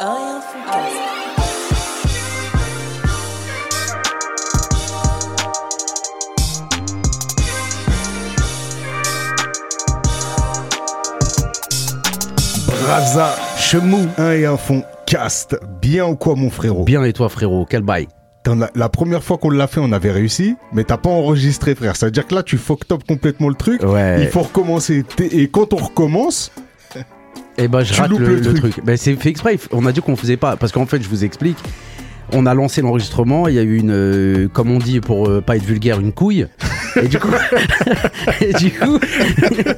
Un Foodcast. Raza, Chemou, un et un fond, cast. Bien ou quoi, mon frérot? Bien et toi frérot, quel bail? As- La première fois qu'on l'a fait, on avait réussi, mais t'as pas enregistré, frère. Ça veut dire que là, tu fuck top complètement le truc. Ouais. Il faut recommencer. Et quand on recommence, Eh ben je Tu rate le, le le truc. truc. Ben, c'est fait exprès. On a dit qu'on faisait pas parce qu'en fait je vous explique. On a lancé l'enregistrement, il y a eu une, euh, comme on dit pour euh, pas être vulgaire, une couille. Et du coup, et du coup,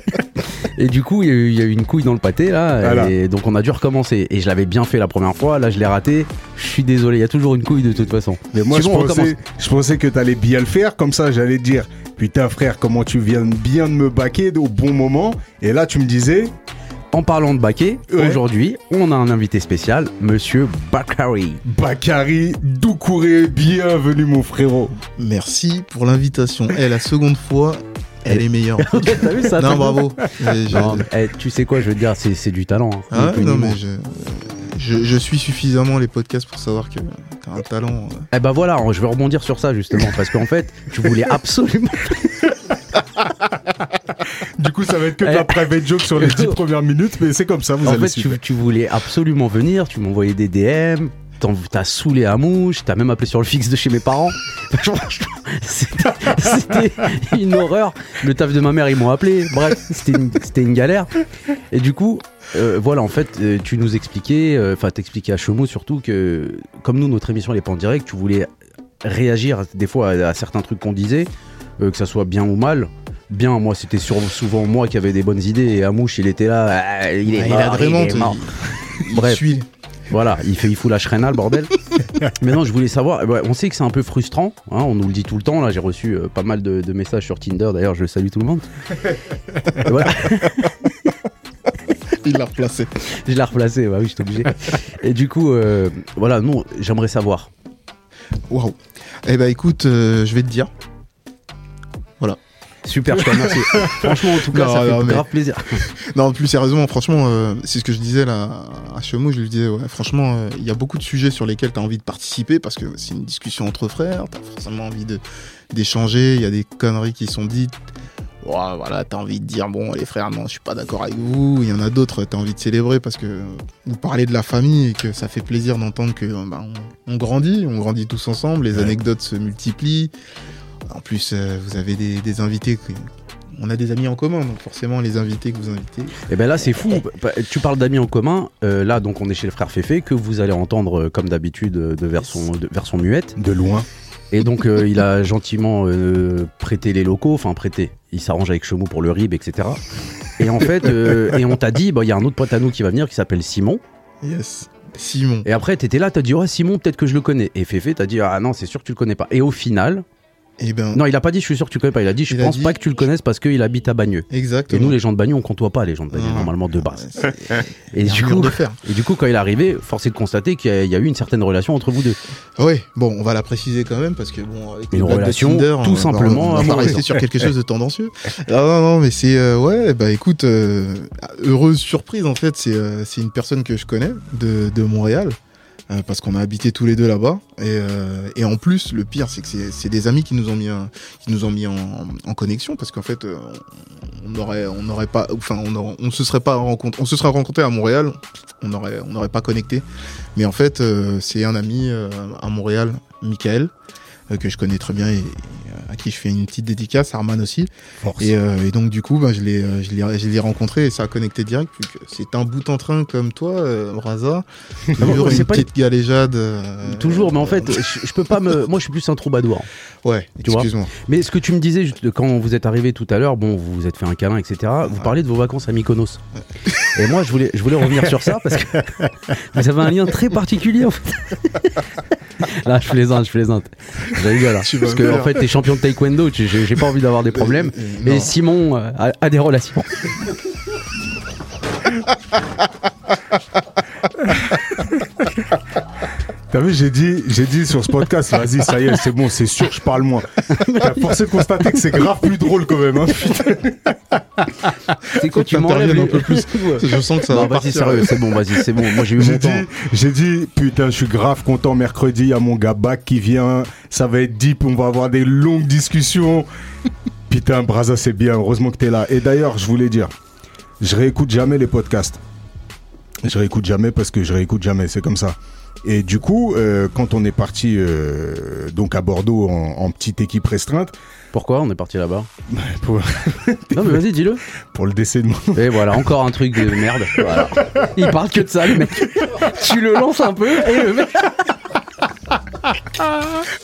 et du coup, il y, a eu- il y a eu une couille dans le pâté là, Voilà. et donc on a dû recommencer. Et je l'avais bien fait la première fois, là je l'ai raté. Je suis désolé, il y a toujours une couille de toute façon. mais moi, Sinon, je pensais, je pensais que t'allais bien le faire. Comme ça, j'allais dire, putain, frère, comment tu viens bien de me baquer au bon moment. Et là, tu me disais, En parlant de baquet, Ouais. aujourd'hui, on a un invité spécial, Monsieur Bakary. Bakary Doucouré, bienvenue, mon frérot. Merci pour l'invitation. Eh, la seconde fois, elle est meilleure. T'as vu ça non, bravo. Et je- Non, mais, eh, tu sais quoi, je veux te dire, c'est c'est du talent. hein. Ah non, ni mais moins. je, je, je suis suffisamment les podcasts pour savoir que t'as un talent. euh. Eh ben voilà, je vais rebondir sur ça justement, parce qu'en fait, tu voulais absolument. Du coup, ça va être que de Eh. la private joke sur les 10 premières minutes, mais c'est comme ça, vous en allez fait, tu, tu voulais absolument venir, tu m'envoyais des DM, t'as saoulé à mouche, t'as même appelé sur le fixe de chez mes parents. C'était une horreur. Le taf de ma mère, ils m'ont appelé. Bref, c'était une, une galère. Et du coup, euh, voilà, en fait, euh, tu nous expliquais, euh, enfin, t'expliquais à Chemo surtout que, comme nous, notre émission, elle est pas en direct, tu voulais réagir des fois à, à certains trucs qu'on disait, que ça soit bien ou mal. Bien, moi, c'était souvent moi qui avais des bonnes idées, et Amouche, il était là, ah, il est Ah, mort, il a vraiment. il est mort. Il, il Bref. Voilà, il, fait, il fout la shrena, le bordel. Maintenant, je voulais savoir, ben, on sait que c'est un peu frustrant, hein, on nous le dit tout le temps. Là, j'ai reçu euh, pas mal de, de messages sur Tinder, d'ailleurs, je salue tout le monde. Voilà, Il l'a replacé. je l'ai replacé, bah oui, j'étais obligé. Et du coup, euh, voilà, nous, j'aimerais savoir. Waouh. Eh ben écoute, euh, je vais te dire. Super, je te remercie. Franchement, en tout cas, Non, ça fait mais- grave plaisir. Non, plus sérieusement, franchement, euh, c'est ce que je disais là à Chemou. Je lui disais, ouais, franchement, euh, il y a beaucoup de sujets sur lesquels tu as envie de participer parce que c'est une discussion entre frères. Tu as forcément envie d'échanger. Il y a des conneries qui sont dites. Voilà, tu as envie de dire, bon, les frères, non, je suis pas d'accord avec vous. Il y en a d'autres, tu as envie de célébrer parce que vous parlez de la famille et que ça fait plaisir d'entendre que bah, on, on grandit, on grandit tous ensemble, les Ouais. anecdotes se multiplient. En plus, euh, vous avez des, des invités. que- on a des amis en commun, donc forcément, les invités que vous invitez, Et ben là, c'est fou. Bah, Tu parles d'amis en commun. euh, là, donc, on est chez le frère Féfé, que vous allez entendre, euh, comme d'habitude, de version, de version muette. De loin. Et donc euh, il a gentiment euh, prêté les locaux, enfin prêté. Il s'arrange avec Chemou pour le RIB, etc. Et en fait, et on t'a dit, bah, il y a un autre pote à nous qui va venir qui s'appelle Simon. Yes. Simon. Et après, t'étais là, t'as dit, ouais, Simon, peut-être que je le connais. Et Féfé, t'as dit, ah non, c'est sûr que tu le connais pas. Et au final, Eh ben, non, il a pas dit, je suis sûr que tu connais pas. Il a dit, je pense dit- pas que tu le connaisses parce qu'il habite à Bagneux. Et exactement. nous, les gens de Bagneux, on comptoie pas les gens de Bagneux, Ah. normalement, de base. Ouais, c'est- Et du, coup, de fer. et du coup, quand il est arrivé, force est de constater qu'il y, a- il y a eu une certaine relation entre vous deux. Ouais, bon, on va la préciser quand même parce que bon, avec Une relation Tinder, tout on simplement on va rester sur quelque chose de tendancieux. non, non, non, mais c'est euh, ouais, bah écoute, euh, heureuse surprise en fait, c'est euh, c'est une personne que je connais de, de Montréal. Euh, parce qu'on a habité tous les deux là-bas. Et, euh, et en plus le pire c'est que c'est- des amis qui nous ont mis qui nous ont mis en, en connexion parce qu'en fait euh, on aurait on n'aurait pas enfin on aurait- on se serait pas rencontré on se serait rencontré à Montréal on aurait on n'aurait pas connecté. Mais en fait euh, c'est un ami à Montréal Michael que je connais très bien à qui je fais une petite dédicace Arman aussi Force. et, euh, et donc du coup bah, je l'ai euh, je l'ai rencontré et ça a connecté direct c'est un bout en train comme toi euh, Raza toujours moi, c'est une pas- petite galéjade euh, Toujours, mais en fait, euh, je, je peux pas me. Moi, je suis plus un troubadour. ouais excuse-moi Mais ce que tu me disais juste quand vous êtes arrivé tout à l'heure, bon, vous vous êtes fait un câlin, etc. Vous Ouais. parlez de vos vacances à Mykonos. Et moi, je voulais, je voulais revenir sur ça parce que vous avez un lien très particulier en fait. Là, je plaisante, je plaisante. Hein. Tu vas Parce que en fait, t'es champion de taekwondo, j'ai pas envie d'avoir des problèmes. Euh, Mais. Simon euh, a, a des relations. T'as vu, j'ai dit, j'ai dit sur ce podcast, vas-y, ça y est, c'est bon, c'est sûr, je parle moins. T'as forcé de constater que c'est grave plus drôle quand même. Hein, putain. C'est quoi, tu m'enlèves un peu plus. Je sens que ça Non, va vas-y, partir. sérieux, c'est bon, vas-y, c'est bon. Moi, j'ai eu J'ai mon dit, temps. j'ai dit, putain, je suis grave content. Mercredi, il y a mon gars Bac qui vient. Ça va être deep. On va avoir des longues discussions. Putain, Braza, c'est bien. Heureusement que t'es là. Et d'ailleurs, je voulais dire, je réécoute jamais les podcasts. Je réécoute jamais parce que je réécoute jamais. C'est comme ça. Et du coup, euh, quand on est parti euh, donc à Bordeaux en, en petite équipe restreinte, Pourquoi on est parti là-bas pour, Non, mais vas-y, dis-le. pour le décès de mon, Et voilà, encore un truc de merde. Voilà. Il parle que de ça, le mec. Tu le lances un peu et le mec.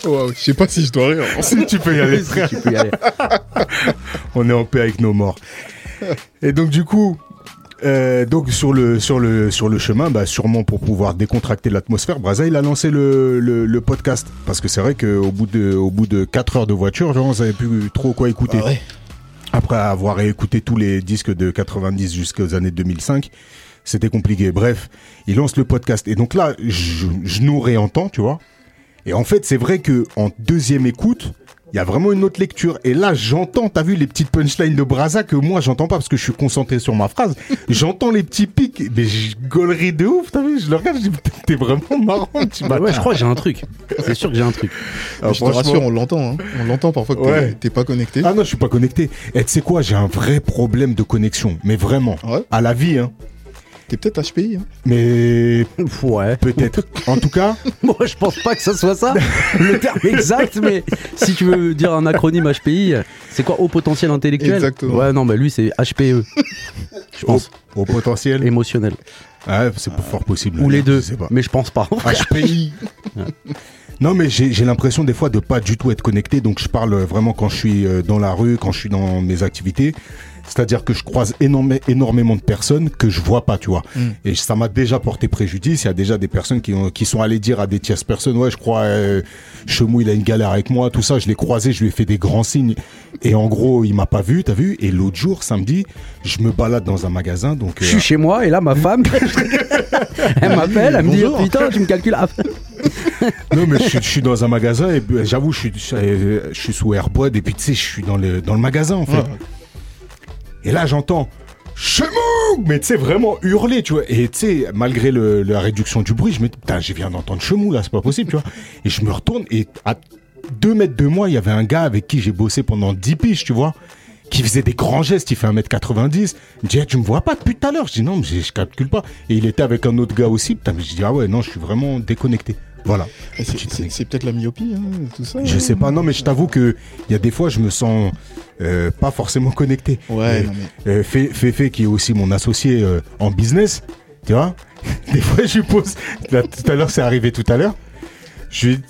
Waouh, je sais pas si je dois rire. si tu peux y aller, frère. Tu peux y aller. on est en paix avec nos morts. Et donc du coup, euh, donc sur le sur le sur le chemin, bah, sûrement pour pouvoir décontracter l'atmosphère, Braza il a lancé le, le, le podcast parce que c'est vrai qu'au bout de au bout de 4 heures de voiture, genre, on savait plus trop quoi écouter. Ah ouais. Après avoir écouté tous les disques de 90 jusqu'aux années 2005, c'était compliqué. Bref, il lance le podcast et donc là, je, je nous réentends, tu vois. Et en fait, c'est vrai que en deuxième écoute, il y a vraiment une autre lecture. Et là, j'entends, t'as vu les petites punchlines de Braza que moi, j'entends pas parce que je suis concentré sur ma phrase. j'entends les petits pics, mais je gaulerie de ouf, t'as vu Je le regarde, je dis, t'es vraiment marrant, tu Bah ouais, je crois que j'ai un truc. C'est sûr que j'ai un truc. Ah, je te rassure, on l'entend. Hein. On l'entend parfois que Ouais. t'es pas connecté. Ah non, je suis pas connecté. Et tu sais quoi, j'ai un vrai problème de connexion. Mais vraiment. Ouais. À la vie, hein. T'es peut-être HPI. Hein. Mais Ouais. peut-être. En tout cas, Moi, je pense pas que ça soit ça, le terme exact, mais si tu veux dire un acronyme HPI, c'est quoi? Haut potentiel intellectuel? Exactement. Ouais, non, bah lui, c'est HPE. Je pense. au potentiel. Émotionnel. Ah, c'est fort possible. Ou les deux. Je sais pas. Mais je pense pas. HPI. Non, mais j'ai j'ai l'impression des fois de pas du tout être connecté. Donc, je parle vraiment quand je suis euh, dans la rue, quand je suis dans mes activités. C'est-à-dire que je croise énorme- énormément de personnes que je vois pas, tu vois. Mm. Et ça m'a déjà porté préjudice. Il y a déjà des personnes qui, ont, qui sont allées dire à des tierces personnes, ouais, je crois, euh, Chemou, il a une galère avec moi, tout ça. Je l'ai croisé, je lui ai fait des grands signes. Et en gros, il m'a pas vu, t'as vu? Et l'autre jour, samedi, je me balade dans un magasin. Donc, Je euh, suis chez moi et là, ma femme, elle m'appelle, elle me dit oh, Putain, tu me calcules. Non, mais je suis, je suis dans un magasin et euh, j'avoue, je suis, je, je suis sous AirPod et puis tu sais, je suis dans le, dans le magasin en fait. Ouais. Et là, j'entends Chemou Mais tu sais, vraiment hurler, tu vois. Et tu sais, malgré la réduction du bruit, je me dis, putain, je viens d'entendre Chemou là, c'est pas possible, tu vois. Et je me retourne et à deux mètres de moi, il y avait un gars avec qui j'ai bossé pendant 10 piges, tu vois. Qui faisait des grands gestes, il fait 1m90. Il me dit, Eh, tu me vois pas depuis tout à l'heure? Je dis, non, mais je calcule pas. Et il était avec un autre gars aussi. Putain, mais je dis, ah ouais, non, je suis vraiment déconnecté. Voilà. C'est- peut-être la myopie, hein, tout ça. Je hein. sais pas, non, mais je t'avoue que il y a des fois, je me sens euh, pas forcément connecté. Ouais, Euh, non mais. euh, Féfé, qui est aussi mon associé euh, en business, tu vois, des fois, je lui pose. Là, tout à l'heure, c'est arrivé tout à l'heure. Je, lui-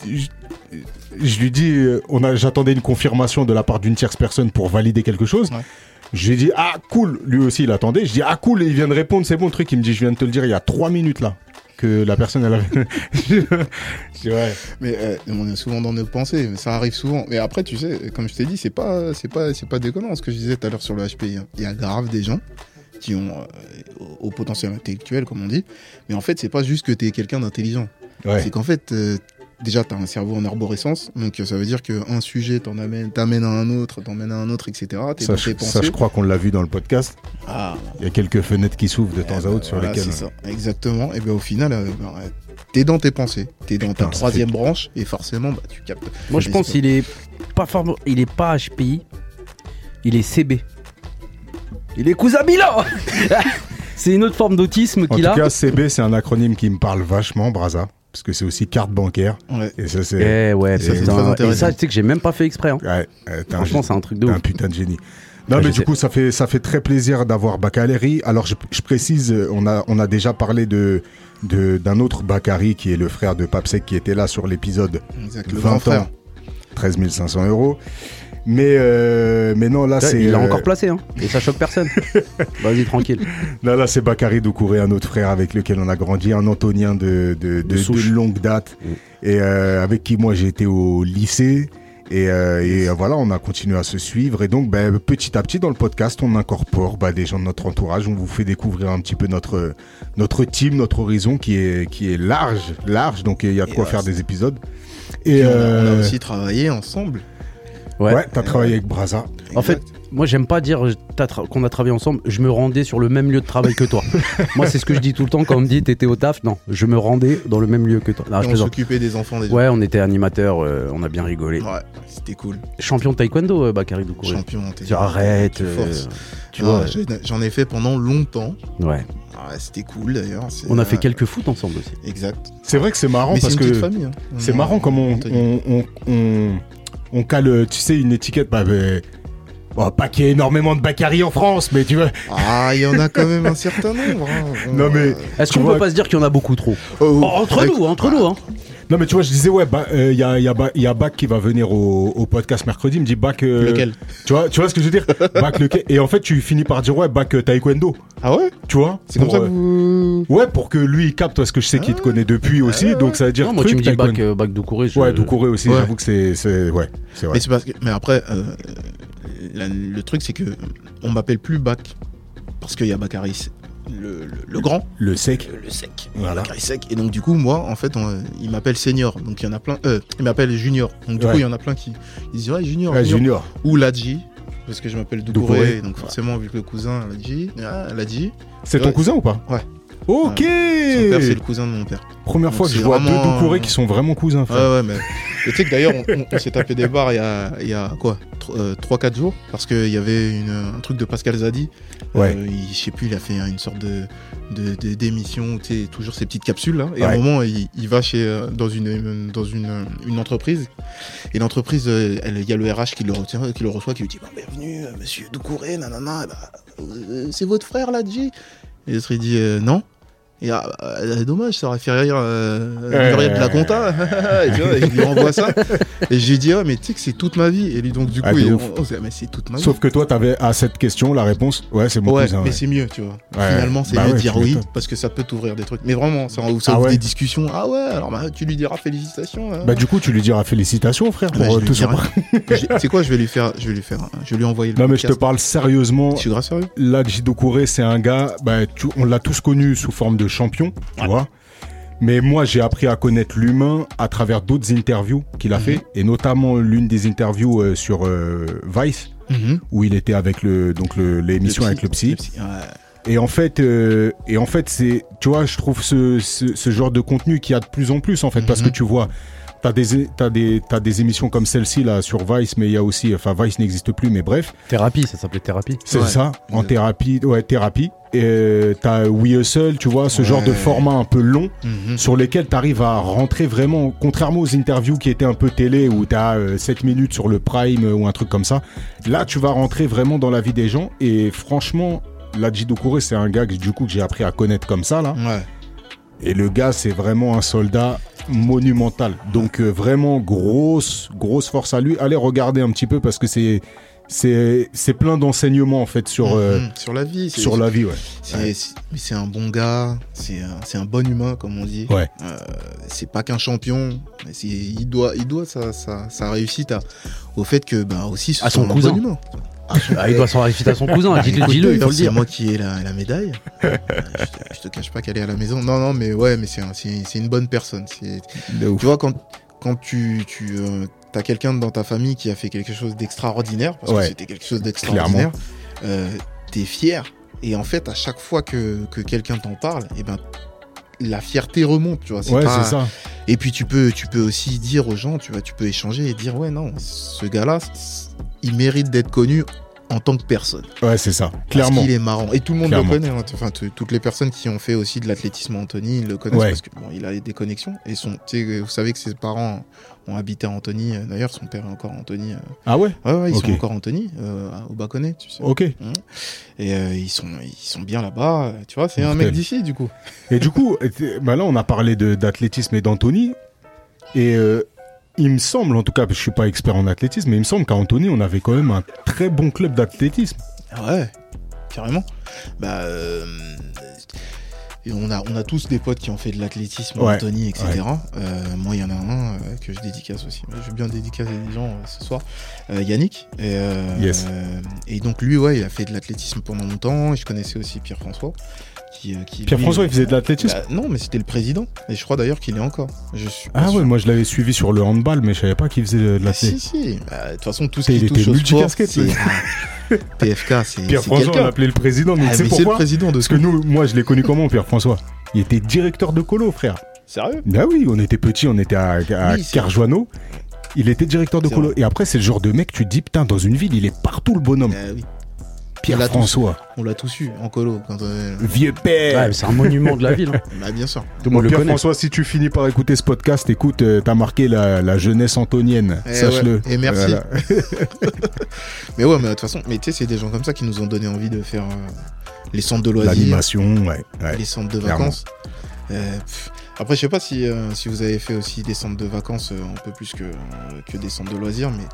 je, je lui dis, euh, on a, j'attendais une confirmation de la part d'une tierce personne pour valider quelque chose. Ouais. Je lui dit, ah cool, lui aussi il attendait. Je dis, ah cool, et il vient de répondre, c'est bon le truc. Il me dit, je viens de te le dire il y a trois minutes là, que la personne elle avait. ouais. Mais euh, on est souvent dans nos pensées, mais ça arrive souvent. Mais après, tu sais, comme je t'ai dit, c'est pas, c'est pas, c'est pas déconnant ce que je disais tout à l'heure sur le HPI. hein. Il y a grave des gens qui ont euh, au, au potentiel intellectuel, comme on dit. Mais en fait, c'est pas juste que t'es quelqu'un d'intelligent. Ouais. C'est qu'en fait, euh, déjà, t'as un cerveau en arborescence. Donc, euh, ça veut dire qu'un sujet t'en amène, t'amène à un autre, t'emmène à un autre, etc. T'es Ça, dans je, ça, je crois qu'on l'a vu dans le podcast. Ah, Il y a quelques fenêtres qui s'ouvrent de Eh temps à ben, autre sur voilà, lesquelles. C'est ça, exactement. Et bien au final, euh, ben, t'es dans tes pensées, t'es dans Putain, ta troisième branche, et forcément, bah, tu captes. Moi, je pense qu'il est pas fort, il est pas HPI, il est CB. Il est cousin Milan C'est une autre forme d'autisme En tout qu'il a. cas, CB, c'est un acronyme qui me parle vachement, Braza, parce que c'est aussi carte bancaire. Ouais. Et ça, c'est. Eh ouais, Et ça, c'est Et ça, tu sais que j'ai même pas fait exprès. hein. Ouais, euh, Franchement, c'est un truc de t'es ouf. un putain de génie. Non, Ouais, mais du sais. coup, ça fait, ça fait très plaisir d'avoir Bakary. Alors, je, je précise, on a, on a déjà parlé de, de, d'un autre Bakary qui est le frère de Papsek qui était là sur l'épisode Exact, le 20 grand frère. ans, 13 500 euros. Mais, euh, mais non, là, Ouais, c'est. il l'a euh, encore placé, hein. Et ça choque personne. Vas-y, tranquille. Là, là, c'est Bakary Doucouré, un autre frère avec lequel on a grandi, un Antonien de, de, de, De longue date, Mm. et euh, avec qui moi j'ai été au lycée. Et, euh, et, euh, voilà, on a continué à se suivre. Et donc, ben, petit à petit, dans le podcast, on incorpore bah, des gens de notre entourage. On vous fait découvrir un petit peu notre, notre team, notre horizon qui est, qui est large, large. Donc, il y a de quoi ouais, faire des épisodes. Et Et on, a, on a euh, aussi travaillé ensemble. Ouais. ouais, t'as travaillé avec Braza. En fait, moi, j'aime pas dire qu'on a travaillé ensemble. Je me rendais sur le même lieu de travail que toi. moi, c'est ce que je dis tout le temps quand on me dit t'étais au taf. Non, je me rendais dans le même lieu que toi. Non, Et je on s'occupait des enfants des Ouais, on était animateurs, euh, on a bien rigolé. Ouais, c'était cool. Champion de taekwondo, euh, Bakary Doucouré. Champion. t'es- Tu arrêtes, tu euh, tu Ah, vois. J'en ai fait pendant longtemps. Ouais. Ah, ouais, c'était cool d'ailleurs. c'est- On a fait euh, quelques foot ensemble aussi. Exact. C'est vrai que c'est marrant Mais c'est parce une que hein. c'est On- marrant comme on, Anthony. on, on, on, on cale, tu sais, une étiquette. Bah, ben, bon, pas qu'il y ait énormément de Bakary en France, mais tu vois. Ah, il y en a quand même un certain nombre. hein. Non, mais- euh, Est-ce qu'on peut pas se dire qu'il y en a beaucoup trop oh, Oh, Entre avec- nous, entre nous, hein. Non, mais tu vois, je disais, ouais, bah, euh, il y, a, y, a, y a Bak qui va venir au, au podcast mercredi. Il me dit, Bak. euh, Lequel? tu vois, tu vois ce que je veux dire? Bak lequel? Et en fait, tu finis par dire, ouais, Bak euh, taekwondo. Ah ouais? Tu vois? C'est comme ça que euh, vous. Ouais, pour que lui il capte, parce que je sais qu'il te connaît depuis aussi, donc ça veut dire Non, moi, tu me dis euh, Bak Doucouré. je- Ouais, Doucouré aussi, Ouais. j'avoue que c'est, c'est, ouais, c'est vrai. Mais c'est parce que. Mais après, euh, la- le truc, c'est que on m'appelle plus Bac. Parce qu'il y a Baccaris, le, le, le grand, Le sec. le, le sec. Voilà. Sec. Et donc, du coup, moi, en fait, on- il m'appelle Senior. Donc, il y en a plein. Euh, il m'appelle Junior. Donc, du Ouais. coup, il y en a plein qui. Ils disent, ouais, Junior. Ouais, Junior. junior. Ou Ladji. Parce que je m'appelle Doucouré. Donc, forcément, vu que le cousin, Ladji. Ah, Ladji. C'est ton cousin ou pas? Ouais. Ok Son père, c'est le cousin de mon père. Première fois que je vois vraiment- deux Doucouré qui sont vraiment cousins, frère. Ouais, ouais, mais. Tu sais que d'ailleurs, on, on- on s'est tapé des barres il y a, il y a quoi 3-4 jours Parce qu'il y avait une- un truc de Pascal Zadi. Ouais. Euh, il, je sais plus, il a fait une sorte de d'émission, tu sais, toujours ces petites capsules là. Et à Ouais. un moment, il, il va chez euh, dans une dans une, une entreprise. Et l'entreprise, euh, il y a le RH qui le retient, qui le reçoit, qui lui dit Bon, bienvenue, euh, Monsieur Doucouré, nanana. Euh, c'est votre frère là, J Et l'autre il dit euh, non. Et ah, euh, dommage, ça aurait fait rire euh, Muriel de la Compta. et tu vois, il lui envoie ça. Et j'ai dit, ah, mais tu sais que c'est toute ma vie. Et lui, donc, du coup, Ah, de il- on, on s'est dit, mais c'est toute ma vie. Sauf que toi, t'avais à cette question la réponse. Ouais, c'est mon ouais, cousin. mais ouais. c'est mieux, tu vois. Ouais. Finalement, c'est Bah mieux de dire oui, parce que ça peut t'ouvrir des trucs. Mais vraiment, ça, Ah ouvre ouais. des discussions. Ah ouais, alors bah, tu lui diras félicitations. hein. Bah du coup, tu lui diras félicitations, frère, Bah, pour euh, tout ça. C'est quoi, je vais lui faire, je vais lui faire, je vais lui envoyer le Non mais je te parle sérieusement. Je suis grave sérieux? Ladji Doucouré, c'est un gars, bah, on l'a tous connu sous forme de champion, tu Ouais. vois. Mais moi, j'ai appris à connaître l'humain à travers d'autres interviews qu'il a Mhm. fait, et notamment l'une des interviews euh, sur euh, Vice, où il était avec le donc l'émission Le avec le psy. Ouais. Et en fait, euh, et en fait, c'est, tu vois, je trouve ce, ce, ce genre de contenu qu'il y a de plus en plus, en fait, parce Mhm. que tu vois, t'as des, t'as des, t'as des émissions comme celle-ci là sur Vice, mais il y a aussi, enfin Vice n'existe plus, mais bref, Thérapie, ça s'appelait Thérapie. c'est Ouais, ça, en thérapie, ouais, thérapie. Et euh, t'as We Hustle, tu vois, ce genre de format un peu long Mhm. sur lesquels t'arrives à rentrer vraiment, contrairement aux interviews qui étaient un peu télé où t'as euh, 7 minutes sur le prime euh, ou un truc comme ça. Là, tu vas rentrer vraiment dans la vie des gens et franchement, Ladji Doucouré, c'est un gars que du coup que j'ai appris à connaître comme ça là. Ouais. Et le gars, c'est vraiment un soldat monumental. Donc euh, vraiment grosse, grosse force à lui. Allez regarder un petit peu parce que c'est c'est plein d'enseignements en fait sur euh, Mhm. sur la vie. c'est- sur la vie, ouais. C'est, Ouais. c'est- mais c'est un bon gars, c'est un, c'est un bon humain, comme on dit. Ouais. Euh, c'est pas qu'un champion, il doit, il doit sa, sa, sa réussite à, au fait que, bah, aussi, À son cousin. bon humain. Ah, il doit s'en référer à son cousin, dis-le, dis-le, il faut le c'est dire. moi qui ai la, la médaille. Euh, je, te, je te cache pas qu'elle est à la maison. Non, non, mais ouais, mais c'est, un- c'est, c'est une bonne personne. C'est, ouf. tu vois, quand, quand tu, tu as quelqu'un dans ta famille qui a fait quelque chose d'extraordinaire, parce Ouais. que c'était quelque chose d'extraordinaire, euh, t'es fier. Et en fait, à chaque fois que, que quelqu'un t'en parle, et ben, la fierté remonte, tu vois. c'est Ouais, pas- c'est ça. Et puis tu peux, tu peux aussi dire aux gens, tu vois, tu peux échanger et dire, ouais, non, ce gars-là, il mérite d'être connu en tant que personne. Ouais, c'est ça. Parce Clairement. qu'il est marrant. Et tout le monde Clairement. le connaît. hein. Enfin, toutes les personnes qui ont fait aussi de l'athlétisme Anthony ils le connaissent Ouais. parce que bon, il a des connexions. Et son, vous savez que ses parents ont habité à Anthony. Euh, D'ailleurs, son père est encore Anthony. euh. Ah ouais? Ouais, ouais, ils sont encore Anthony, euh, au Baconnet, tu sais. Ok. Et euh, ils sont, ils sont bien là-bas. Tu vois, c'est un mec d'ici, du coup. Et du coup, bah là, on a parlé d'athlétisme et d'Anthony. Et il me semble, en tout cas, je suis pas expert en athlétisme, mais il me semble qu'à Anthony, on avait quand même un très bon club d'athlétisme. Ah Ouais, carrément. Bah, euh, on a, on a tous des potes qui ont fait de l'athlétisme, Ouais, Anthony, etc. Euh, moi, il y en a un euh, que je dédicace aussi. Je vais bien dédicacer des gens euh, ce soir. Yannick. Et, Yes. et donc, lui, ouais, il a fait de l'athlétisme pendant longtemps. Et je connaissais aussi Pierre-François. Qui, euh, qui, Pierre-François, il faisait de l'athlétisme bah, Non, mais c'était le président. Et je crois d'ailleurs qu'il est encore. Je suis pas Ah sûr. ouais, moi je l'avais suivi sur le handball, mais je savais pas qu'il faisait de Bah, l'athlétisme. si, si. Bah, De toute façon, tout ce qui touche au sport, PFK, c'est Pierre-François, on l'appelait le président, mais Ah, mais c'est le président de ce que nous, moi je l'ai connu comment, Pierre-François Il était directeur de colo, frère. Sérieux? Bah oui, on était petits, on était à, à Oui. Il était directeur de colo. vrai. Et après, c'est le genre de mec, tu te dis, putain, dans une ville, il est partout le bonhomme. Ah oui, Pierre-François, on l'a tous eu en colo. Quand on... vieux père. Ouais, c'est un monument de la ville. hein. Bah, bien sûr. Tout le monde le connaît. Pierre-François, si tu finis par écouter ce podcast, écoute, euh, t'as marqué la, la jeunesse antonienne. Eh Sache-le. ouais, et merci. Voilà. Mais ouais, mais de toute façon, mais tu sais, c'est des gens comme ça qui nous ont donné envie de faire euh, les centres de loisirs, L'animation, ouais. ouais. les centres de vacances. Euh, après, je sais pas si, euh, si vous avez fait aussi des centres de vacances euh, un peu plus que, euh, que des centres de loisirs, mais,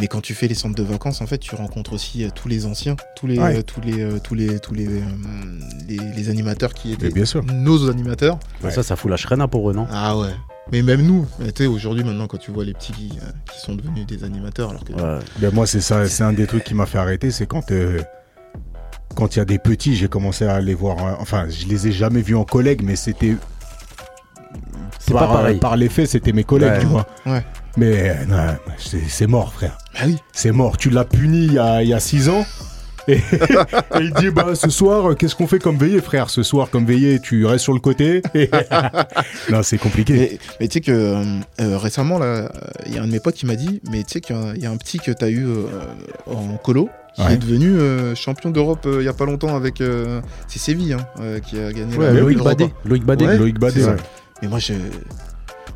mais quand tu fais les centres de vacances, en fait, tu rencontres aussi euh, tous les anciens, tous les, Ouais. euh, tous les, euh, tous les, tous les, euh, les, les animateurs qui étaient bien sûr. nos animateurs. Ouais. Ça, ça fout la shrena pour eux, non? Ah ouais. Mais même nous, tu sais, aujourd'hui, maintenant, quand tu vois les petits qui, euh, qui sont devenus des animateurs, alors que. Ouais. Ben moi, c'est ça, c'est un des trucs qui m'a fait arrêter, c'est quand euh, quand il y a des petits, j'ai commencé à les voir. euh, enfin, je les ai jamais vus en collègue, mais c'était C'est par, pas pareil. par les faits, c'était mes collègues, Ouais. tu vois. Ouais. Mais euh, non, c'est c'est mort, frère. Bah oui. C'est mort. Tu l'as puni il y a, il y a six ans. Et, et il dit bah ce soir euh, qu'est-ce qu'on fait comme veillée frère? Ce soir comme veillée tu restes sur le côté non c'est compliqué Mais, mais tu sais que euh, euh, récemment, là, euh, il y a un de mes potes qui m'a dit, mais tu sais qu'il y a un- il y, a un petit que tu as eu euh, en colo, qui Ouais. est devenu euh, champion d'Europe euh, il y a pas longtemps avec. euh, c'est Séville hein, euh, qui a gagné Ouais, la- Loïc. Badé. Loïc Badé. Ouais. Loïc Badé c'est ça. ouais. Mais moi, je.